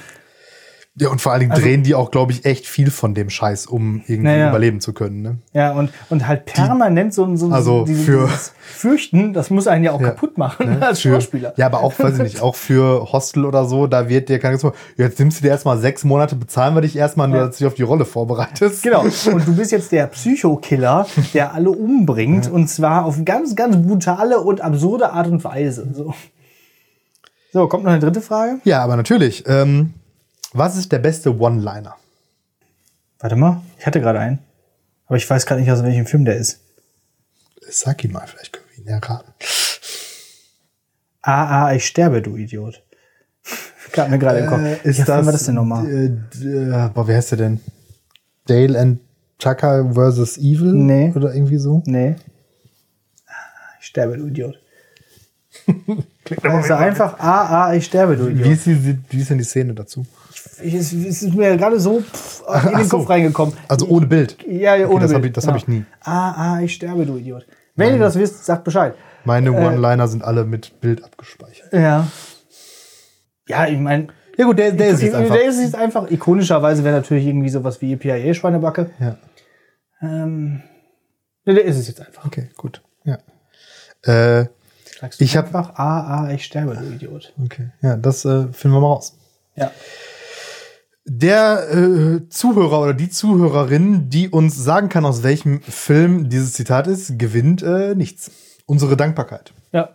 Ja, und vor allen Dingen drehen die auch, glaube ich, echt viel von dem Scheiß, um irgendwie Naja. überleben zu können. Ne? Ja, und, und halt permanent so, so Also dieses- für- dieses Fürchten, das muss einen ja auch Ja. kaputt machen als Für, Schauspieler. ja, aber auch, weiß ich nicht, auch für Hostel oder so, da wird dir kein jetzt nimmst du dir erstmal sechs Monate, bezahlen wir dich erstmal, nur Ja. dass du dich auf die Rolle vorbereitest. Genau. Und du bist jetzt der Psychokiller, der alle umbringt. Und zwar auf ganz, ganz brutale und absurde Art und Weise. So, so kommt noch eine dritte Frage. Ja, aber natürlich. Ähm, was ist der beste One-Liner? Warte mal, ich hatte gerade einen. Aber ich weiß gerade nicht, aus welchem Film der ist. Sag ihn mal, vielleicht können wir ihn erraten. Ah, ah, ich sterbe, du Idiot. Gab mir gerade im Kopf. Äh, ist ja, das, war das denn nochmal? Äh, boah, wie heißt der denn? Dale and Tucker versus Evil? Nee. Oder irgendwie so? Nee. Ah, ich sterbe, du Idiot. Also einfach, ah, ah, ich sterbe, du Wie Idiot. ist, die, wie ist denn die Szene dazu? Es, ist mir gerade so pff, in den Ach so. Kopf reingekommen. Also ohne Bild. Ja, ja, ohne das Bild. hab ich- das hab ich nie. Ah, ah, ich sterbe, du Idiot. Wenn ihr das wisst, sagt Bescheid. Meine Äh. One-Liner sind alle mit Bild abgespeichert. Ja. Ja, ich meine, Ja gut, der, der ist jetzt einfach. der ist jetzt einfach. Ikonischerweise wäre natürlich irgendwie sowas wie EPIA-Schweinebacke. Ja. Ähm, ne, der ist es jetzt einfach. Okay, gut. Ja. Äh, Sagst du Ich hab- einfach, ah, ah, ich sterbe, du Idiot. okay. Ja, das äh, finden wir mal raus. Ja. Der äh, Zuhörer oder die Zuhörerin, die uns sagen kann, aus welchem Film dieses Zitat ist, gewinnt äh, nichts. Unsere Dankbarkeit. Ja.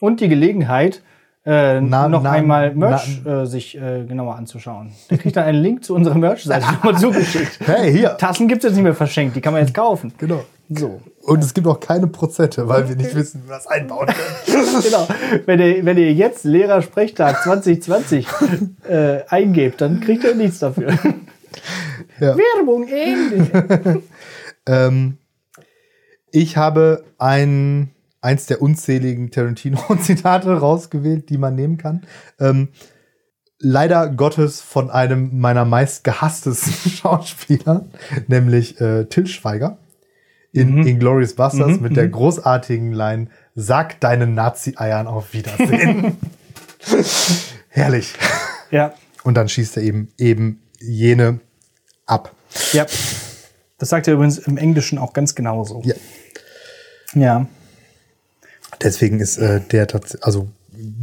Und die Gelegenheit, äh, Na- noch na- einmal Merch äh, sich äh, genauer anzuschauen. Der kriegt dann einen Link zu unserer Merch-Seite nochmal zugeschickt. Hey, hier. Tassen gibt es jetzt nicht mehr verschenkt, die kann man jetzt kaufen. Genau. So. Und es gibt auch keine Prozente, weil wir nicht wissen, wie wir das einbauen können. genau. Wenn ihr, wenn ihr jetzt Lehrersprechtag 2020 äh, eingebt, dann kriegt ihr nichts dafür. Ja. Werbung, Ende. Ähm, ich habe ein, eins der unzähligen Tarantino-Zitate rausgewählt, die man nehmen kann. Ähm, leider Gottes von einem meiner meist gehasstesten Schauspieler, nämlich äh, Till Schweiger in Mhm. Inglourious Basterds mit der großartigen Line Sag deinen Nazi-Eiern auf Wiedersehen. Herrlich. Ja, Und dann schießt er eben eben jene ab. ja. Das sagt er übrigens im Englischen auch ganz genauso. Ja. Ja. Deswegen ist äh, der tatsächlich, also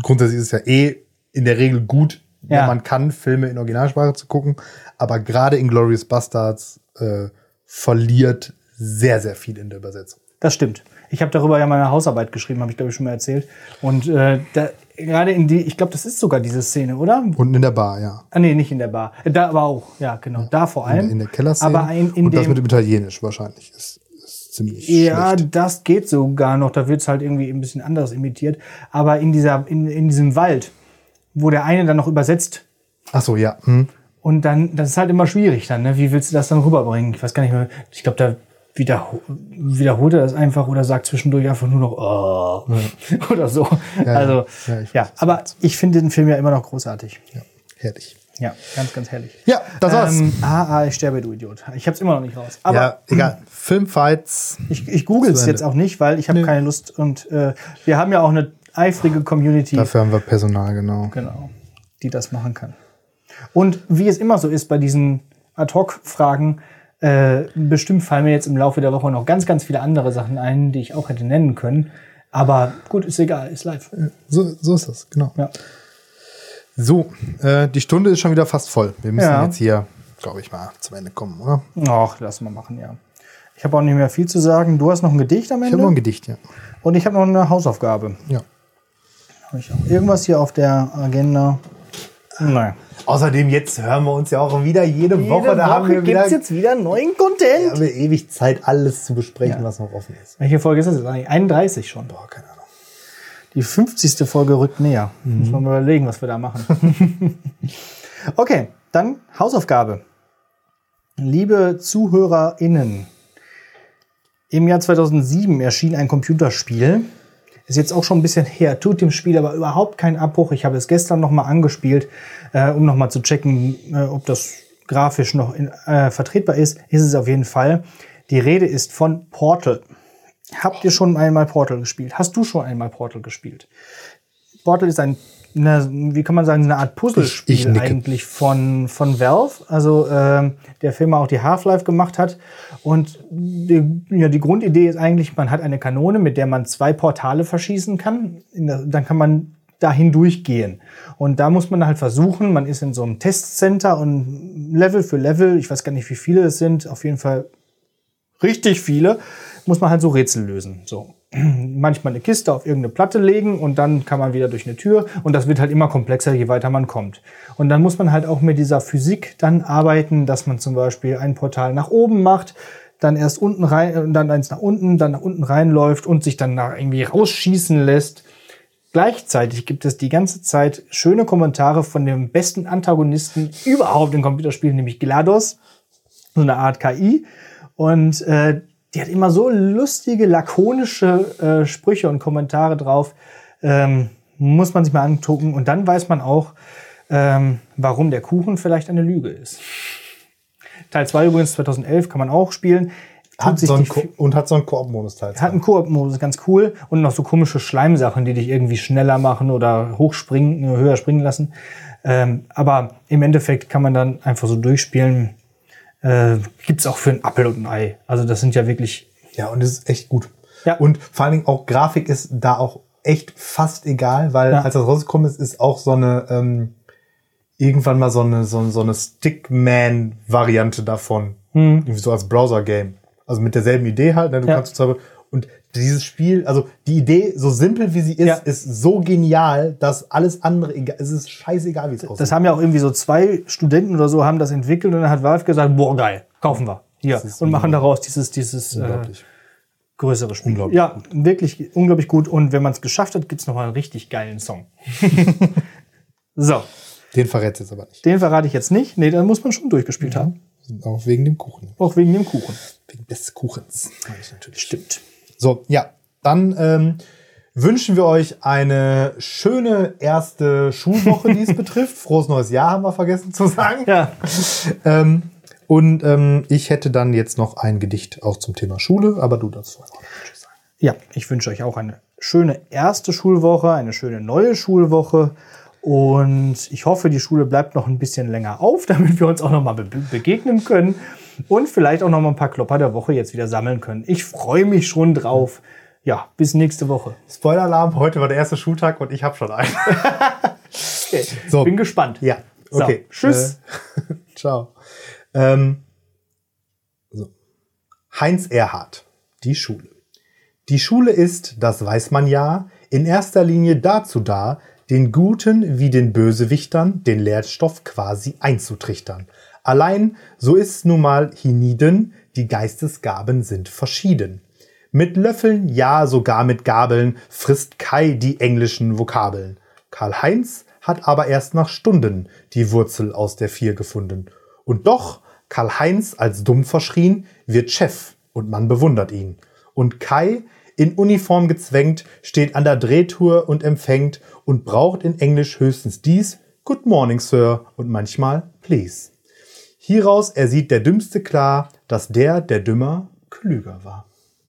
grundsätzlich ist es ja eh in der Regel gut, Ja. wenn man kann, Filme in Originalsprache zu gucken. Aber gerade in Glorious Bastards äh, verliert sehr, sehr viel in der Übersetzung. Das stimmt. Ich habe darüber ja meine Hausarbeit geschrieben, habe ich glaube ich schon mal erzählt. Und äh, da, gerade in die, ich glaube, das ist sogar diese Szene, oder? Und in der Bar, ja. Ah nee, nicht in der Bar. Äh, Da aber auch, ja, genau. Da vor allem. In der Kellerszene. Aber in, in Und das mit dem Italienisch wahrscheinlich ist, ist ziemlich Ja, schlecht. das geht sogar noch. Da wird's halt irgendwie ein bisschen anders imitiert. Aber in, dieser, in, in diesem Wald, wo der eine dann noch übersetzt Ach so, ja. Hm. und dann, das ist halt immer schwierig dann. Ne? Wie willst du das dann rüberbringen? Ich weiß gar nicht mehr. Ich glaube, da wiederho wiederholt er das einfach oder sagt zwischendurch einfach nur noch oh, oder so. ja. also, Ja, ich ja, aber ich finde den Film ja immer noch großartig. ja. Herrlich. Ja, ganz, ganz herrlich. Ja, das war's. Ähm, ah, ah, ich sterbe, du Idiot. Ich hab's immer noch nicht raus. Aber ja, egal. Filmfights. Ich, ich google es jetzt auch nicht, weil ich habe Nee. keine Lust und äh, wir haben ja auch eine eifrige Community, Dafür haben wir Personal, genau. genau, die das machen kann. Und wie es immer so ist bei diesen Ad-Hoc-Fragen, äh, bestimmt fallen mir jetzt im Laufe der Woche noch ganz, ganz viele andere Sachen ein, die ich auch hätte nennen können. Aber gut, ist egal, ist live. So, so ist das, genau. Ja. So, äh, die Stunde ist schon wieder fast voll. Wir müssen Ja. jetzt hier, glaube ich, mal zum Ende kommen, oder? Ach, lass mal machen, ja. Ich habe auch nicht mehr viel zu sagen. Du hast noch ein Gedicht am Ich Ende habe noch ein Gedicht, ja. und ich habe noch eine Hausaufgabe. ja. Habe ich auch irgendwas hier auf der Agenda? Nein. Außerdem, jetzt hören wir uns ja auch wieder jede, Woche. Da haben wir wieder, gibt's jetzt wieder neuen Content. haben wir ewig Zeit, alles zu besprechen, Ja. was noch offen ist. Welche Folge ist das jetzt eigentlich? 31 schon. Boah, keine Ahnung. Die 50. Folge rückt näher. Muss man mal überlegen, was wir da machen. okay, dann Hausaufgabe. Liebe ZuhörerInnen, im Jahr 2007 erschien ein Computerspiel. Ist jetzt auch schon ein bisschen her, tut dem Spiel aber überhaupt keinen Abbruch. Ich habe es gestern noch mal angespielt, äh, um noch mal zu checken, äh, ob das grafisch noch in, äh, vertretbar ist. Ist es auf jeden Fall. Die Rede ist von Portal. Habt ihr schon einmal Portal gespielt? Hast du schon einmal Portal gespielt? Portal ist ein eine, wie kann man sagen, eine Art Puzzlespiel Ich- ich eigentlich von, von Valve, also ähm, der Firma auch die Half-Life gemacht hat. Und die, ja, die Grundidee ist eigentlich, man hat eine Kanone, mit der man zwei Portale verschießen kann. Dann kann man dahin durchgehen. Und da muss man halt versuchen, man ist in so einem Testcenter und Level für Level, ich weiß gar nicht, wie viele es sind, auf jeden Fall richtig viele, muss man halt so Rätsel lösen. So. Manchmal eine Kiste auf irgendeine Platte legen und dann kann man wieder durch eine Tür und das wird halt immer komplexer, je weiter man kommt. Und dann muss man halt auch mit dieser Physik dann arbeiten, dass man zum Beispiel ein Portal nach oben macht, dann erst unten rein, und dann eins nach unten, dann nach unten reinläuft und sich dann nach irgendwie rausschießen lässt. Gleichzeitig gibt es die ganze Zeit schöne Kommentare von dem besten Antagonisten überhaupt in Computerspielen, nämlich GLaDOS so eine Art KI. Und äh, die hat immer so lustige, lakonische äh, Sprüche und Kommentare drauf. Ähm, muss man sich mal angucken. Und dann weiß man auch, ähm, warum der Kuchen vielleicht eine Lüge ist. Teil 2 übrigens 2011 kann man auch spielen. Hat sich so einen und hat so einen Koop-Modus teils. hat einen Koop-Modus, ganz cool. Und noch so komische Schleimsachen, die dich irgendwie schneller machen oder hochspringen, höher springen lassen. Ähm, aber im Endeffekt kann man dann einfach so durchspielen. Äh, gibt's auch für ein Apfel und ein Ei. Also das sind ja wirklich. Ja, und es ist echt gut. Ja. Und vor allen Dingen auch Grafik ist da auch echt fast egal, weil Ja. als das rausgekommen ist, ist auch so eine ähm, irgendwann mal so eine so, so eine Stickman-Variante davon, irgendwie so als Browser-Game. Also mit derselben Idee halt. Ne? Du Ja. kannst zwar und dieses Spiel, also die Idee, so simpel wie sie ist, Ja. ist so genial, dass alles andere egal, es ist scheißegal, wie es aussieht. Das haben ja auch irgendwie so zwei Studenten oder so haben das entwickelt und dann hat Valve gesagt, boah geil, kaufen wir. Hier. Das Und machen daraus dieses, dieses äh, größere Spiel. Unglaublich ja, wirklich unglaublich gut. Und wenn man es geschafft hat, gibt's noch mal einen richtig geilen Song. so, Den verrätst jetzt aber nicht. den verrate ich jetzt nicht. Nee, dann muss man schon durchgespielt haben. Auch wegen dem Kuchen. Auch wegen dem Kuchen. Wegen des Kuchens. ich natürlich. Stimmt. So, ja, dann ähm, wünschen wir euch eine schöne erste Schulwoche, die es betrifft. Frohes neues Jahr haben wir vergessen zu sagen. Ja, Ähm, und ähm, ich hätte dann jetzt noch ein Gedicht auch zum Thema Schule, aber du darfst vorher noch Tschüss sagen. ja, ich wünsche euch auch eine schöne erste Schulwoche, eine schöne neue Schulwoche. Und ich hoffe, die Schule bleibt noch ein bisschen länger auf, damit wir uns auch noch mal be begegnen können und vielleicht auch noch mal ein paar Klopper der Woche jetzt wieder sammeln können. Ich freue mich schon drauf. Ja, bis nächste Woche. Spoiler-Alarm, heute war der erste Schultag und ich habe schon einen. Okay. So. Bin gespannt. Ja, So, okay. tschüss. Äh, ciao. Ähm, so. Heinz Erhardt, die Schule. Die Schule ist, das weiß man ja, in erster Linie dazu da, den Guten wie den Bösewichtern den Lehrstoff quasi einzutrichtern. Allein, so ist's nun mal hienieden, die Geistesgaben sind verschieden. Mit Löffeln, ja sogar mit Gabeln, frisst Kai die englischen Vokabeln. Karl-Heinz hat aber erst nach Stunden die Wurzel aus der Vier gefunden. Und doch, Karl-Heinz als dumm verschrien, wird Chef und man bewundert ihn. Und Kai, in Uniform gezwängt, steht an der Drehtour und empfängt und braucht in Englisch höchstens dies, Good morning, Sir, und manchmal Please. Hieraus ersieht der Dümmste klar, dass der, der Dümmer, klüger war.